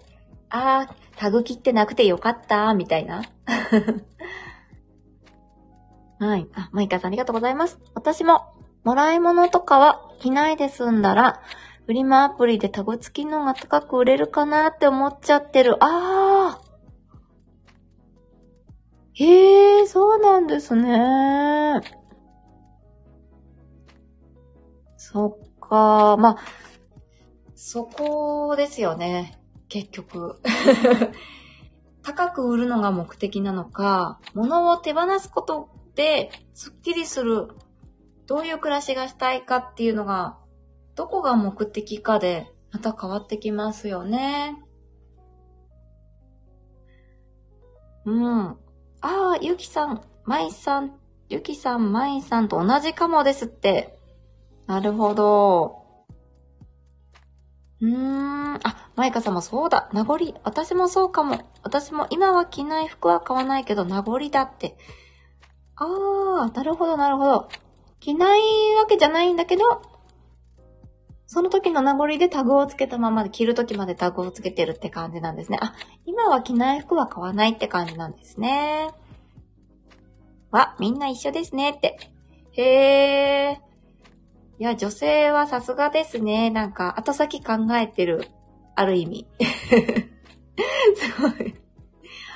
あー、タグ切ってなくてよかった、みたいな。*laughs* はい。あ、マイカさんありがとうございます。私も、もらい物とかは着ないで済んだら、フリマアプリでタグ付きのが高く売れるかなって思っちゃってる。あー。へえ、そうなんですね。そっか。まあ、そこですよね。結局。*laughs* 高く売るのが目的なのか、物を手放すことでスッキリする、どういう暮らしがしたいかっていうのが、どこが目的かでまた変わってきますよね。うん。ああ、ゆきさん、まいさん、ゆきさん、まいさんと同じかもですって。なるほど。うーん。あ、マイカさんもそうだ。名残。私もそうかも。私も今は着ない服は買わないけど名残だって。あー、なるほど、なるほど。着ないわけじゃないんだけど、その時の名残でタグをつけたままで、着る時までタグをつけてるって感じなんですね。あ、今は着ない服は買わないって感じなんですね。わ、みんな一緒ですねって。へー。いや、女性はさすがですね。なんか、後先考えてる。ある意味。*laughs* すごい。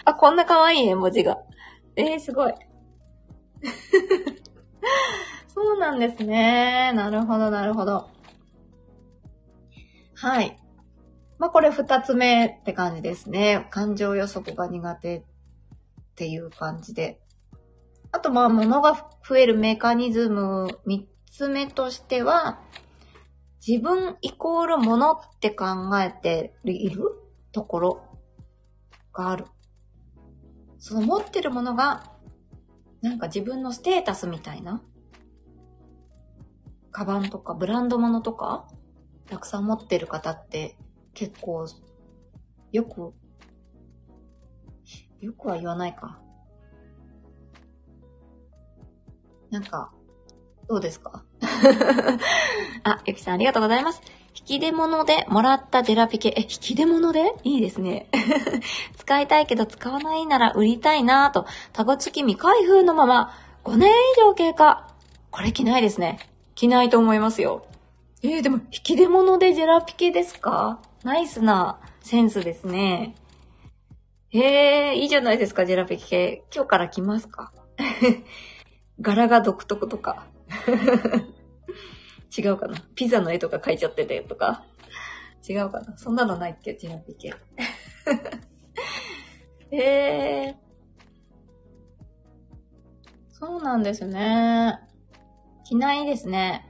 あ、こんな可愛い絵文字が。えー、すごい。そうなんですね。なるほど、なるほど。はい。まあ、これ二つ目って感じですね。感情予測が苦手っていう感じで。あと、ま、物が増えるメカニズム三つ目としては、自分イコールものって考えているところがある。その持ってるものが、なんか自分のステータスみたいな。カバンとかブランド物とか、たくさん持ってる方って結構、よく、よくは言わないか。なんか、どうですか？*laughs* あ、ゆきさんありがとうございます。引き出物でもらったジェラピケ。え、引き出物で？いいですね。*laughs* 使いたいけど使わないなら売りたいなぁと、タゴ付き未開封のまま5年以上経過。これ着ないですね。着ないと思いますよ。えー、でも、引き出物でジェラピケですか？ナイスなセンスですね。えー、いいじゃないですか、ジェラピケ。今日から来ますか？*laughs* 柄が独特とか。*laughs* 違うかな？ピザの絵とか描いちゃっててとか。違うかな？そんなのないっけ？ジェラピケ。*laughs* えー。そうなんですね。着ないですね。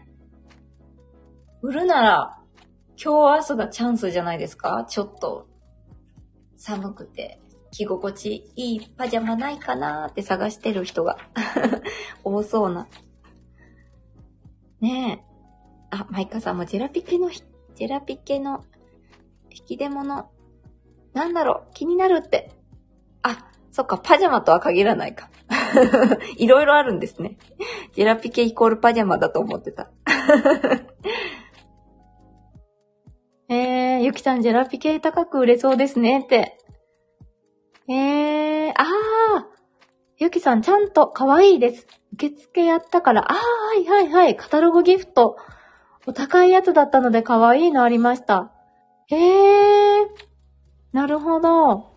売るなら、今日明日がチャンスじゃないですか？ちょっと、寒くて。着心地いいパジャマないかなーって探してる人が *laughs* 多そうな。ねえ。あ、マイカさんもジェラピケの、ジェラピケの引き出物、なんだろう、気になるって。あ、そっか、パジャマとは限らないか。*laughs* いろいろあるんですね。ジェラピケイコールパジャマだと思ってた。*laughs* えー、ゆきさん、ジェラピケ高く売れそうですねって。えー、あー、ゆきさん、ちゃんと可愛いです。受付やったから、あー、はいはいはい、カタログギフト。お高いやつだったので可愛いのありました。へー、なるほど。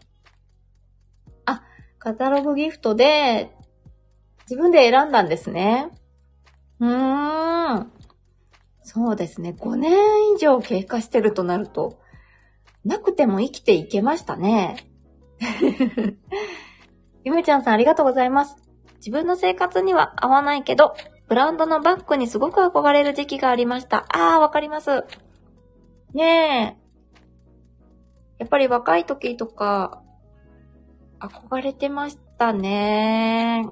あ、カタログギフトで、自分で選んだんですね。うーん。そうですね。5年以上経過してるとなると、なくても生きていけましたね。*laughs* ゆめちゃんさんありがとうございます。自分の生活には合わないけど、ブランドのバッグにすごく憧れる時期がありました。あー、わかります。ねえ。やっぱり若い時とか、憧れてましたね。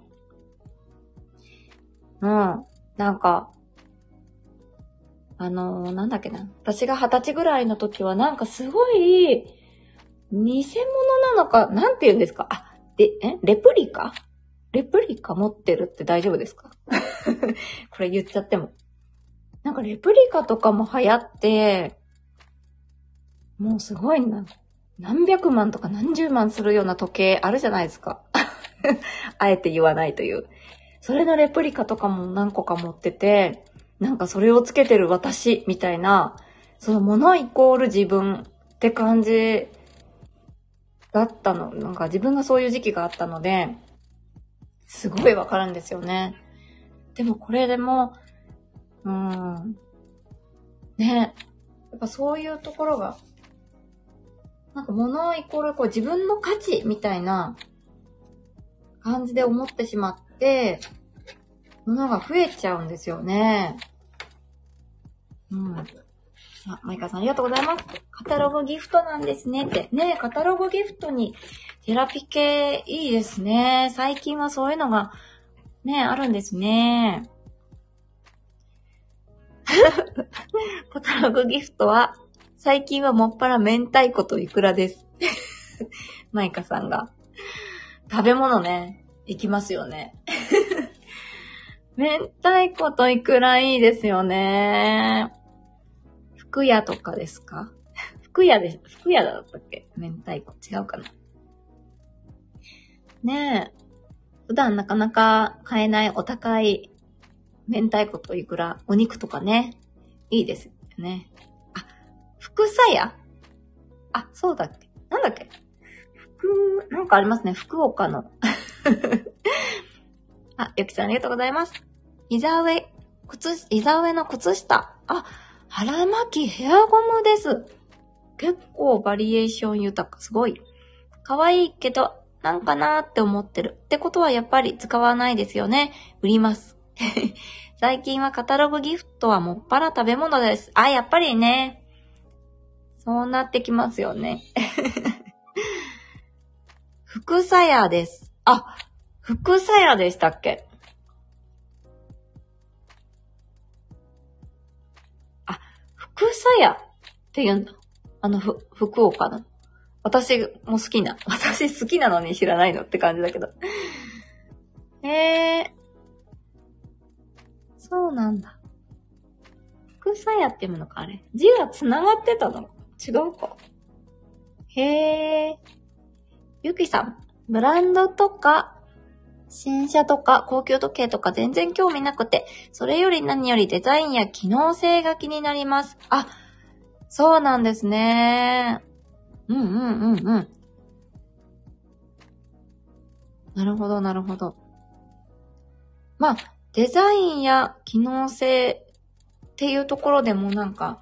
うん。なんか、あのー、なんだっけな。私が二十歳ぐらいの時はなんかすごい、偽物なのか、なんて言うんですか？あ、で、え？レプリカ？レプリカ持ってるって大丈夫ですか？*laughs* これ言っちゃっても。なんかレプリカとかも流行って、もうすごいな。何百万とか何十万するような時計あるじゃないですか。*laughs* あえて言わないという。それのレプリカとかも何個か持ってて、なんかそれをつけてる私みたいな、そのものイコール自分って感じだったの。なんか自分がそういう時期があったので、すごいわかるんですよね。でもこれでも、うーん。ね。やっぱそういうところが、なんか物イコールこう自分の価値みたいな感じで思ってしまって、物が増えちゃうんですよね。うん。あ、マイカさんありがとうございます。カタログギフトなんですねって。ねカタログギフトにテラピ系いいですね。最近はそういうのがねあるんですね。*laughs* カタログギフトは、最近はもっぱら明太子とイクラです。*laughs* マイカさんが。食べ物ね、行きますよね。明太子とイクラいいですよね。福屋とかですか？福屋で、福屋だったっけ？明太子。違うかなねえ。普段なかなか買えないお高い明太子とイクラ、お肉とかね。いいですよね。あ、福さや？あ、そうだっけなんだっけ？福、なんかありますね。福岡の。*laughs* あ、ゆきさんありがとうございます。膝上、靴、膝上の靴下。あ、腹巻きヘアゴムです。結構バリエーション豊か。すごい。可愛いけど、なんかなーって思ってる。ってことはやっぱり使わないですよね。売ります。*laughs* 最近はカタログギフトはもっぱら食べ物です。あ、やっぱりね。そうなってきますよね。福さやです。あ、福さやでしたっけ？あ福さやって言うんだ。あの、ふ、福岡の？私も好きな。*laughs* 私好きなのに知らないのって感じだけど。へえー。そうなんだ。福さやっていうのか、あれ。字が繋がってたの？違うか。へえ。ゆきさん、ブランドとか新車とか高級時計とか全然興味なくて、それより何よりデザインや機能性が気になります。あ、そうなんですね。うんうんうんうん。なるほど、なるほど。まあ、デザインや機能性っていうところでもなんか、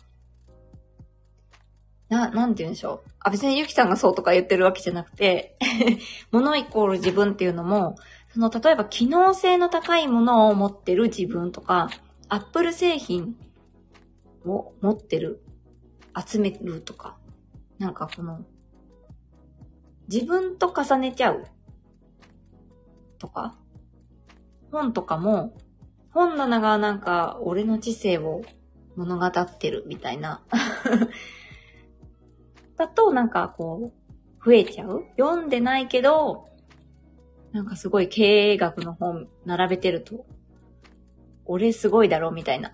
な、なんて言うんでしょう。あ、別にゆきさんがそうとか言ってるわけじゃなくて、*laughs* ものイコール自分っていうのも、その、例えば機能性の高いものを持ってる自分とか、アップル製品を持ってる、集めるとか、なんかこの、自分と重ねちゃう。とか本とかも、本棚がなんか俺の知性を物語ってるみたいな。*laughs* だとなんかこう、増えちゃう？読んでないけど、なんかすごい経営学の本並べてると、俺すごいだろみたいな。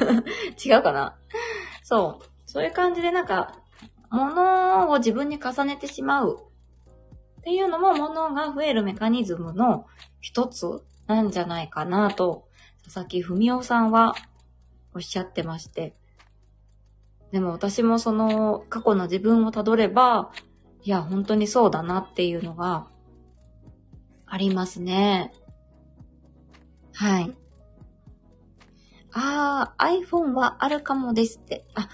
*laughs* 違うかな？そう。そういう感じでなんか、物を自分に重ねてしまうっていうのも物が増えるメカニズムの一つなんじゃないかなと、佐々木文夫さんはおっしゃってまして。でも私もその過去の自分をたどれば、いや、本当にそうだなっていうのがありますね。はい。ああ、iPhone はあるかもですって。あ、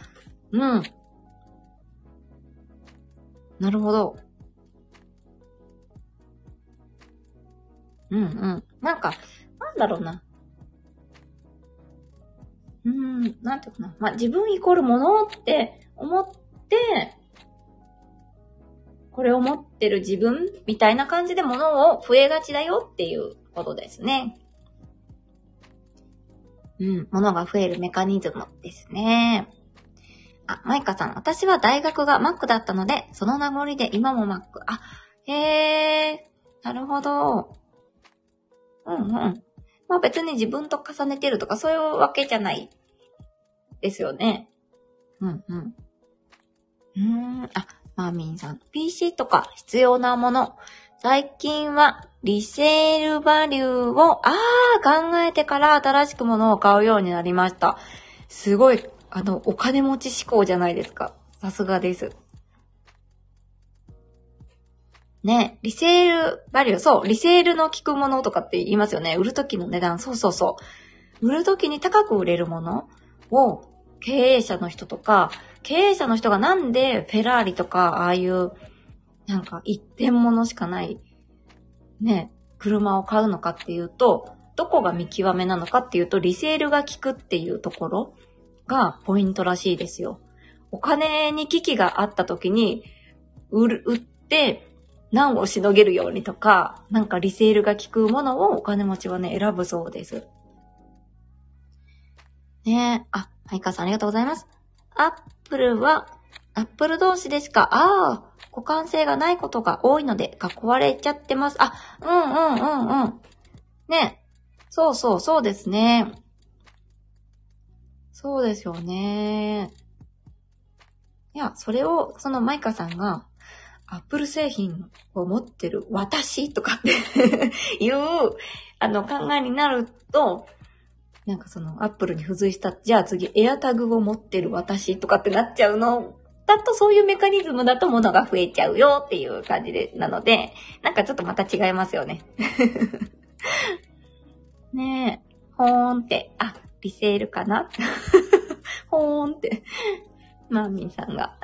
うん。なるほど。うんうん。なんか、なんだろうな。うん、なんていうかな。まあ、自分イコールものって思って、これを持ってる自分みたいな感じでものを増えがちだよっていうことですね。うん、ものが増えるメカニズムですね。あ、マイカさん、私は大学が Mac だったので、その名残で今も Mac。あ、へえ、なるほど。うんうん。まあ別に自分と重ねてるとかそういうわけじゃないですよね。うんうん。うーん、あ、マーミンさん。PC とか必要なもの。最近はリセールバリューを、ああ、考えてから新しくものを買うようになりました。すごい、あの、お金持ち志向じゃないですか。さすがです。ね、リセールバリュー、そう、リセールの効くものとかって言いますよね。売るときの値段、そうそうそう。売るときに高く売れるものを経営者の人とか、経営者の人がなんでフェラーリとか、ああいう、なんか一点物しかない、ね、車を買うのかっていうと、どこが見極めなのかっていうと、リセールが効くっていうところがポイントらしいですよ。お金に危機があった時に、売る、売って、難をしのげるようにとか、なんかリセールが効くものをお金持ちはね、選ぶそうです。ねえ、あ、マイカさんありがとうございます。アップルは、アップル同士でしか、ああ、互換性がないことが多いので、囲われちゃってます。あ、うんうんうんうん。ねそうそう、そうですね。そうですよね。いや、それを、そのマイカさんが、アップル製品を持ってる私とかって *laughs* いう、あの、考えになると、なんかその、アップルに付随した、じゃあ次、エアタグを持ってる私とかってなっちゃうのだと、そういうメカニズムだと物が増えちゃうよっていう感じで、なので、なんかちょっとまた違いますよね。*laughs* ねえ、ほーんって、あ、リセールかな？*laughs* ほーんって、マーミンさんが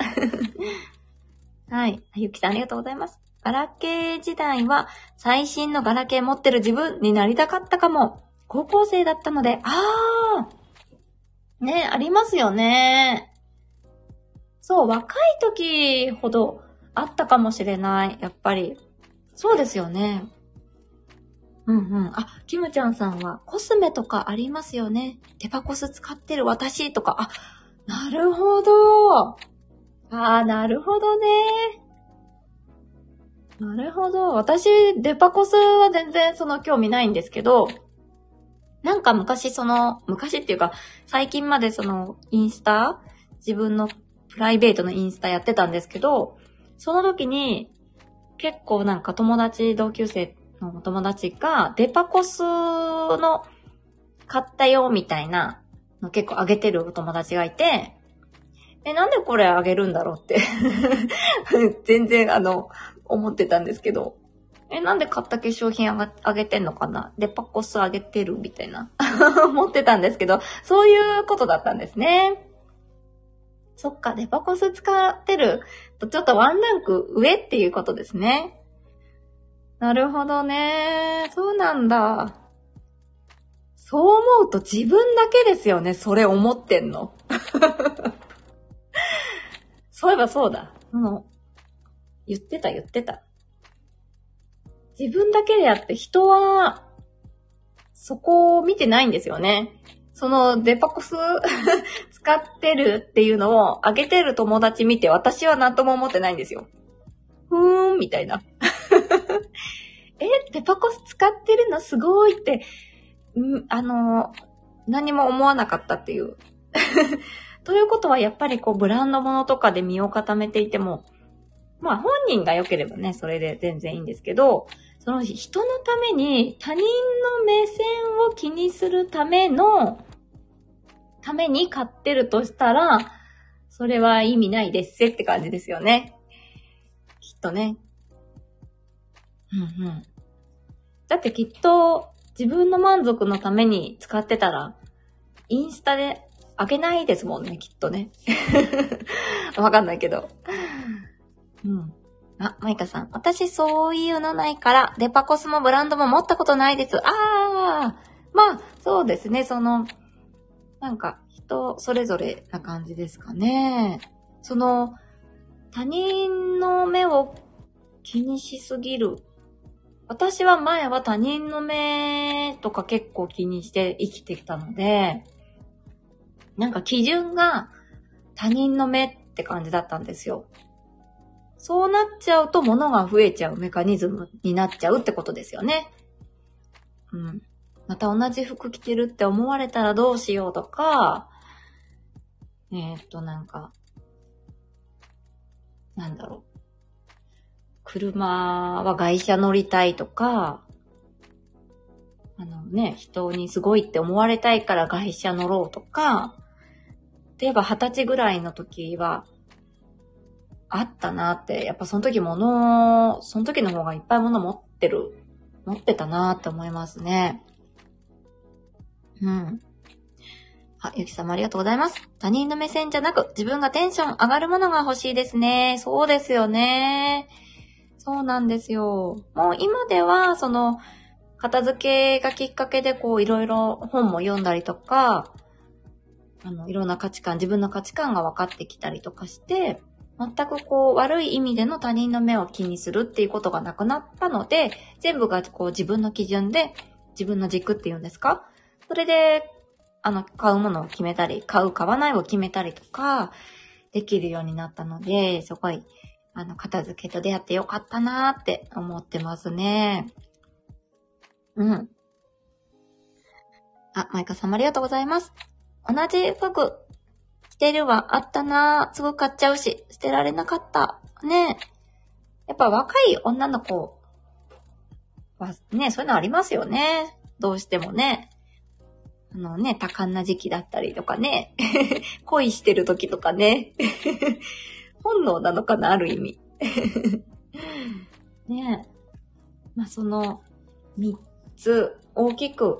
はい。ゆきさんありがとうございます。ガラケー時代は最新のガラケー持ってる自分になりたかったかも。高校生だったので、あー。ね、ありますよね。そう、若い時ほどあったかもしれない。やっぱり。そうですよね。うんうん。あ、キムちゃんさんは、コスメとかありますよね。デパコス使ってる私とか。あ、なるほど。ああ、なるほどね。なるほど。私、デパコスは全然その興味ないんですけど、なんか昔その、昔っていうか、最近までその、インスタ自分のプライベートのインスタやってたんですけど、その時に、結構なんか友達、同級生の友達が、デパコスの買ったよ、みたいなの結構あげてるお友達がいて、え、なんでこれあげるんだろうって *laughs* 全然あの、思ってたんですけど。え、なんで買った化粧品ああげてんのかな？デパコスあげてるみたいな *laughs* 思ってたんですけど、そういうことだったんですね。そっか、デパコス使ってるとちょっとワンランク上っていうことですね。なるほどね。そうなんだ。そう思うと自分だけですよね、それ思ってんの。*laughs* そういえばそうだ。もう、言ってた言ってた。自分だけであって人は、そこを見てないんですよね。そのデパコス *laughs* 使ってるっていうのを上げてる友達見て私は何とも思ってないんですよ。ふーん、みたいな。*laughs* え、デパコス使ってるのすごいって、あの、何も思わなかったっていう。*laughs* ということはやっぱりこうブランド物とかで身を固めていても、まあ本人が良ければね、それで全然いいんですけど、その人のために他人の目線を気にするための、ために買ってるとしたら、それは意味ないですって感じですよね。きっとね。うんうん。だってきっと自分の満足のために使ってたら、インスタで開けないですもんね、きっとね。*laughs* わかんないけど。うん。あ、マイカさん。私そういうのないから、デパコスもブランドも持ったことないです。あー。まあ、そうですね。その、なんか、人それぞれな感じですかね。その、他人の目を気にしすぎる。私は前は他人の目とか結構気にして生きてきたので、なんか基準が他人の目って感じだったんですよ。そうなっちゃうと物が増えちゃうメカニズムになっちゃうってことですよね。うん。また同じ服着てるって思われたらどうしようとか、えー、っと、なんか、なんだろう。車は外車乗りたいとか、あのね、人にすごいって思われたいから外車乗ろうとか、例えば二十歳ぐらいの時は、あったなって、やっぱその時物、その時の方がいっぱい物持ってる、持ってたなって思いますね。うん。あ、ゆきさんもありがとうございます。他人の目線じゃなく、自分がテンション上がるものが欲しいですね。そうですよね。そうなんですよ。もう今では、その、片付けがきっかけで、こう、いろいろ本も読んだりとか、あの、いろんな価値観、自分の価値観が分かってきたりとかして、全くこう、悪い意味での他人の目を気にするっていうことがなくなったので、全部がこう、自分の基準で、自分の軸っていうんですか？それで、あの、買うものを決めたり、買う、買わないを決めたりとか、できるようになったので、すごい、あの、片付けと出会ってよかったなーって思ってますね。うん。あ、マイカさんありがとうございます。同じ服着てるわ、あったなすぐ買っちゃうし、捨てられなかった。ねやっぱ若い女の子はね、そういうのありますよね。どうしてもね。あのね、多感な時期だったりとかね。*laughs* 恋してる時とかね。*laughs* 本能なのかな、ある意味。*laughs* ねまあ、その、三つ、大きく、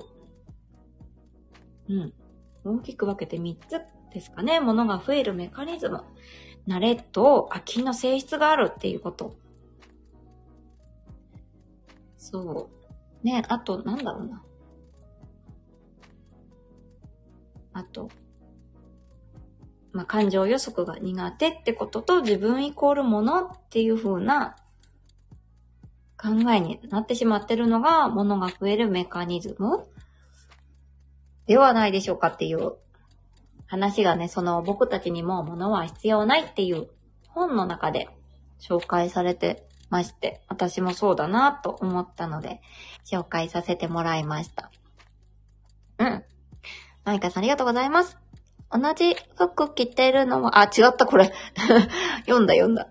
うん。大きく分けて3つですかね。ものが増えるメカニズム。慣れと空きの性質があるっていうこと。そう。ね、あと、なんだろうな。あと、まあ、感情予測が苦手ってことと自分イコールものっていう風な考えになってしまってるのが、ものが増えるメカニズムではないでしょうかっていう話がね、その僕たちにも物は必要ないっていう本の中で紹介されてまして、私もそうだなと思ったので、紹介させてもらいました。うん。マイカさんありがとうございます。同じ服着てるのは、あ、違ったこれ。*laughs* 読んだ読んだ。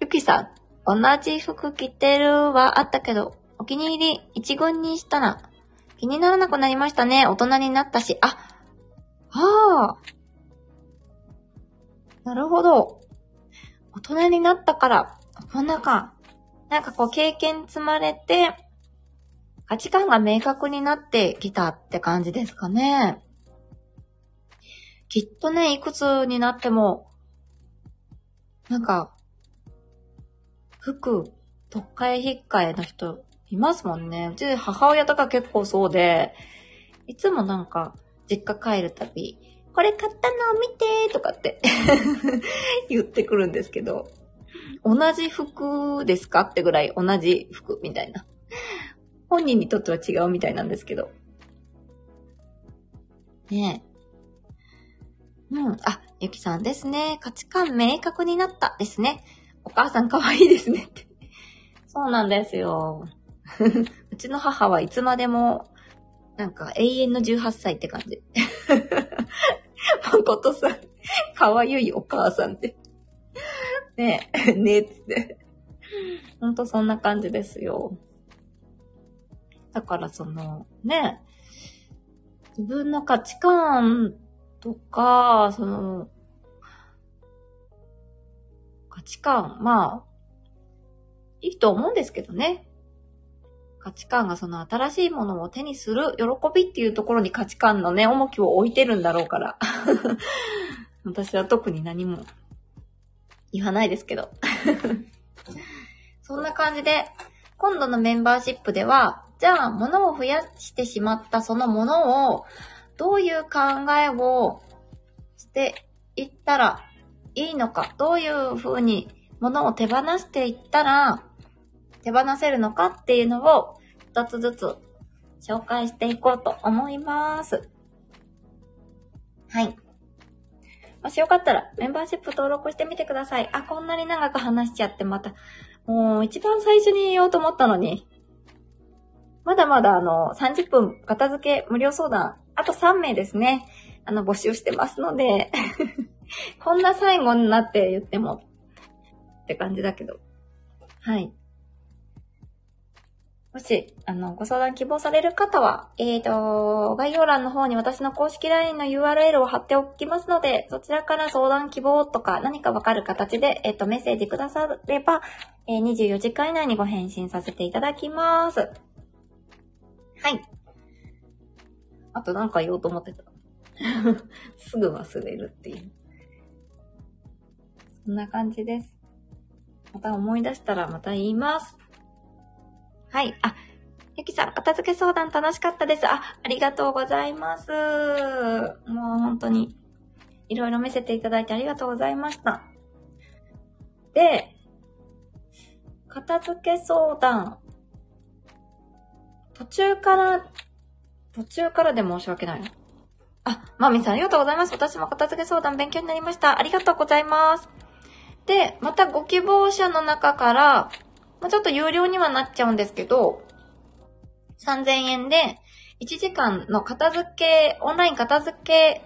ゆきさん、同じ服着てるはあったけど、お気に入り一軍にしたら気にならなくなりましたね。大人になったし。あ、はあ。なるほど。大人になったから、大人か。なんかこう経験積まれて、価値観が明確になってきたって感じですかね。きっとね、いくつになっても、なんか、服、特会引っかえの人いますもんね。うち母親とか結構そうで、いつもなんか、実家帰るたび、これ買ったのを見てとかって *laughs* 言ってくるんですけど、同じ服ですか？ってぐらい同じ服みたいな。本人にとっては違うみたいなんですけど。ねえ。うん。あ、ゆきさんですね。価値観明確になったですね。お母さん可愛いですねって。そうなんですよ。*laughs* うちの母はいつまでも、なんか永遠の18歳って感じ。*laughs* 誠さん、可愛いお母さんって。ねえ、ねえ、つって。ほんとそんな感じですよ。だからその、ね、自分の価値観とか、その、価値観、まあ、いいと思うんですけどね。価値観がその新しいものを手にする喜びっていうところに価値観のね、重きを置いてるんだろうから。*laughs* 私は特に何も言わないですけど。*laughs* そんな感じで、今度のメンバーシップでは、じゃあ、物を増やしてしまったそのものを、どういう考えをしていったらいいのか、どういうふうに物を手放していったら手放せるのかっていうのを一つずつ紹介していこうと思います。はい。もしよかったらメンバーシップ登録してみてください。あ、こんなに長く話しちゃってまた、もう一番最初に言おうと思ったのに、まだまだあの、30分片付け無料相談、あと3名ですね。あの、募集してますので *laughs* こんな最後になって言っても、って感じだけど。はい。もし、あの、ご相談希望される方は、えーと、概要欄の方に私の公式 LINE の URL を貼っておきますので、そちらから相談希望とか何かわかる形で、えっ、ー、と、メッセージくだされば、えー、24時間以内にご返信させていただきます。はい。あとなんか言おうと思ってた。*laughs* すぐ忘れるっていう。そんな感じです。また思い出したらまた言います。はい。あ、ゆきさん、片付け相談楽しかったです。あ、ありがとうございます。もう本当に、いろいろ見せていただいてありがとうございました。で、片付け相談、途中から、途中からで申し訳ないあ、まみさんありがとうございます。私も片付け相談勉強になりました。ありがとうございます。で、またご希望者の中から、まあ、ちょっと有料にはなっちゃうんですけど、3000円で、1時間の片付け、オンライン片付け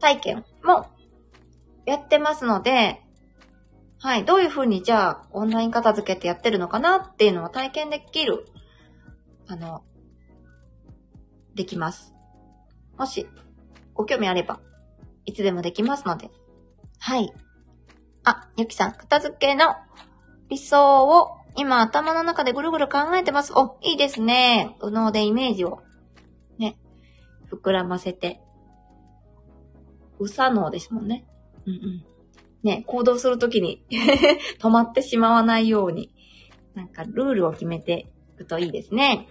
体験もやってますので、はい、どういう風にじゃあオンライン片付けってやってるのかなっていうのを体験できるあの、できます。もし、ご興味あれば、いつでもできますので。はい。あ、ゆきさん、片付けの理想を今頭の中でぐるぐる考えてます。お、いいですね。右脳でイメージを、ね、膨らませて。うさ脳ですもんね。うんうん。ね、行動するときに *laughs* 止まってしまわないように、なんかルールを決めていくといいですね。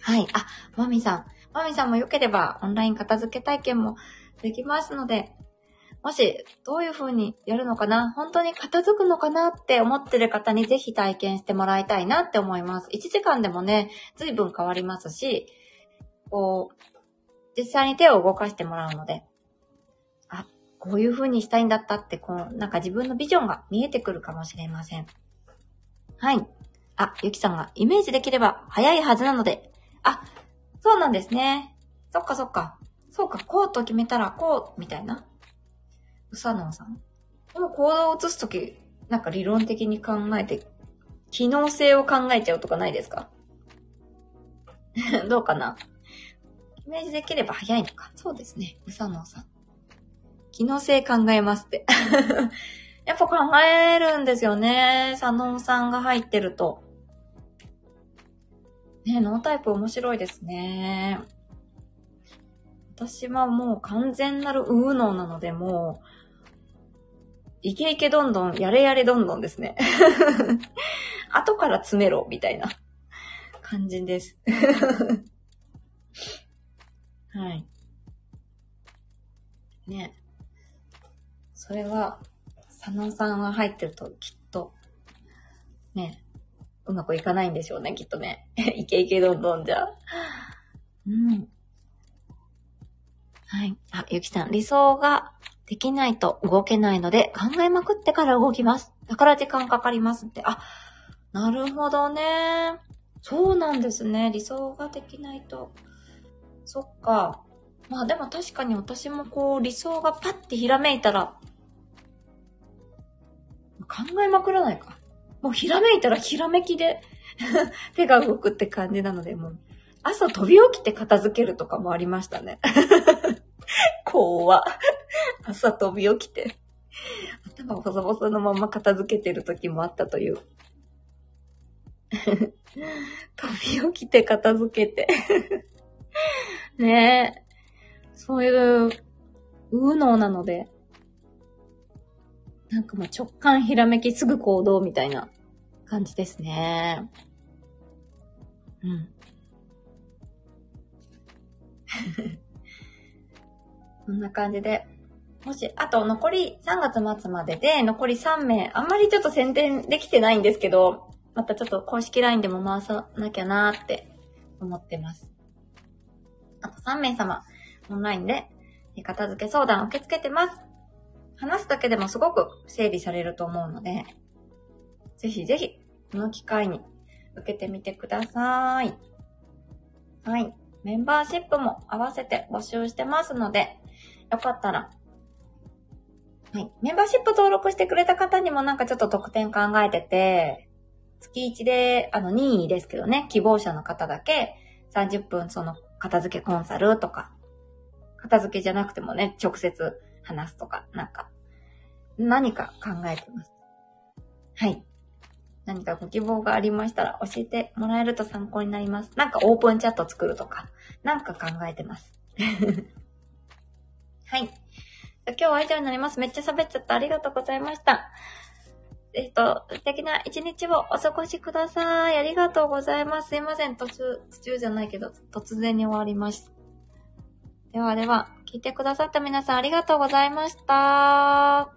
はい。あ、マミさん。マミさんも良ければオンライン片付け体験もできますので、もし、どういう風にやるのかな？本当に片付くのかなって思ってる方にぜひ体験してもらいたいなって思います。1時間でもね、随分変わりますし、こう、実際に手を動かしてもらうので、あ、こういう風にしたいんだったって、こう、なんか自分のビジョンが見えてくるかもしれません。はい。あ、ゆきさんがイメージできれば早いはずなので、あ、そうなんですね。そっかそっか。そうか、こうと決めたらこう、みたいな。うさのんさん？でも行動を移すとき、なんか理論的に考えて、機能性を考えちゃうとかないですか？*laughs* どうかな？イメージできれば早いのか。そうですね。うさのんさん。機能性考えますって。*laughs* やっぱ考えるんですよね。佐野さんが入ってると。ね、ノータイプ面白いですね。私はもう完全なるウーノーなので、もう、イケイケどんどん、やれやれどんどんですね。*laughs* 後から詰めろ、みたいな感じです。*laughs* はい。ね。それは、佐野さんが入ってるときっと、ね、うまくいかないんでしょうね、きっとね。いけいけどんどんじゃ。うん。はい。あ、ゆきさん、理想ができないと動けないので、考えまくってから動きます。だから時間かかりますって。あ、なるほどね。そうなんですね。理想ができないと。そっか。まあでも確かに私もこう理想がパッてひらめいたら、考えまくらないか。もうひらめいたらひらめきで *laughs* 手が動くって感じなので、もう朝飛び起きて片付けるとかもありましたね。*laughs* 怖朝飛び起きて、頭ボソボソのまま片付けてる時もあったという。*laughs* 飛び起きて片付けて *laughs* ねえ。そういう、無能なので、なんかもう直感ひらめきすぐ行動みたいな感じですね。うん。こんな感じで。もし、あと残り3月末までで残り3名、あんまりちょっと宣伝できてないんですけど、またちょっと公式 LINE でも回さなきゃなーって思ってます。あと3名様、オンラインで片付け相談受け付けてます。話すだけでもすごく整理されると思うので、ぜひぜひ、この機会に受けてみてください。はい。メンバーシップも合わせて募集してますので、よかったら、はい。メンバーシップ登録してくれた方にもなんかちょっと特典考えてて、月1で、あの、任意ですけどね、希望者の方だけ30分その片付けコンサルとか、片付けじゃなくてもね、直接話すとか、なんか、何か考えてます。はい。何かご希望がありましたら教えてもらえると参考になります。なんかオープンチャット作るとか、なんか考えてます。はい。今日は以上になります。めっちゃ喋っちゃった。ありがとうございました。えっと、素敵な一日をお過ごしください。ありがとうございます。すいません。途中、途中じゃないけど、突然に終わります。ではでは、聞いてくださった皆さんありがとうございました。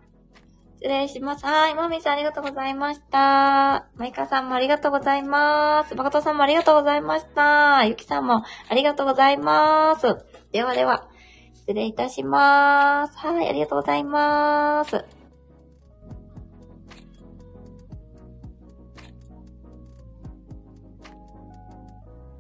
失礼します。はい。もみさんありがとうございました。マイカさんもありがとうございます。バカトさんもありがとうございました。ゆきさんもありがとうございます。ではでは、失礼いたします。はい。ありがとうございます。